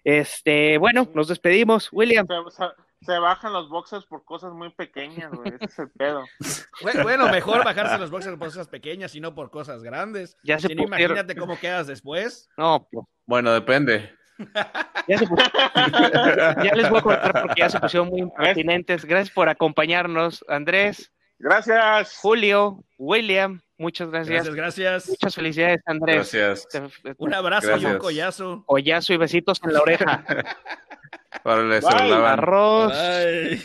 Este, bueno, nos despedimos. William, Se, se- se bajan los boxers por cosas muy pequeñas, güey. Ese es el pedo. Bueno, mejor bajarse los boxers por cosas pequeñas y no por cosas grandes. ya se Si no, pusieron. imagínate cómo quedas después. No, pues, Bueno, depende. ya se pusieron. ya les voy a cortar porque ya se pusieron muy impertinentes. Gracias por acompañarnos, Andrés, Gracias. Julio, William. Muchas gracias. Gracias, gracias. Muchas felicidades, Andrés. Gracias. Un abrazo y un collazo. Collazo y besitos en la oreja. Bye. lo lavan. Arroz. Bye.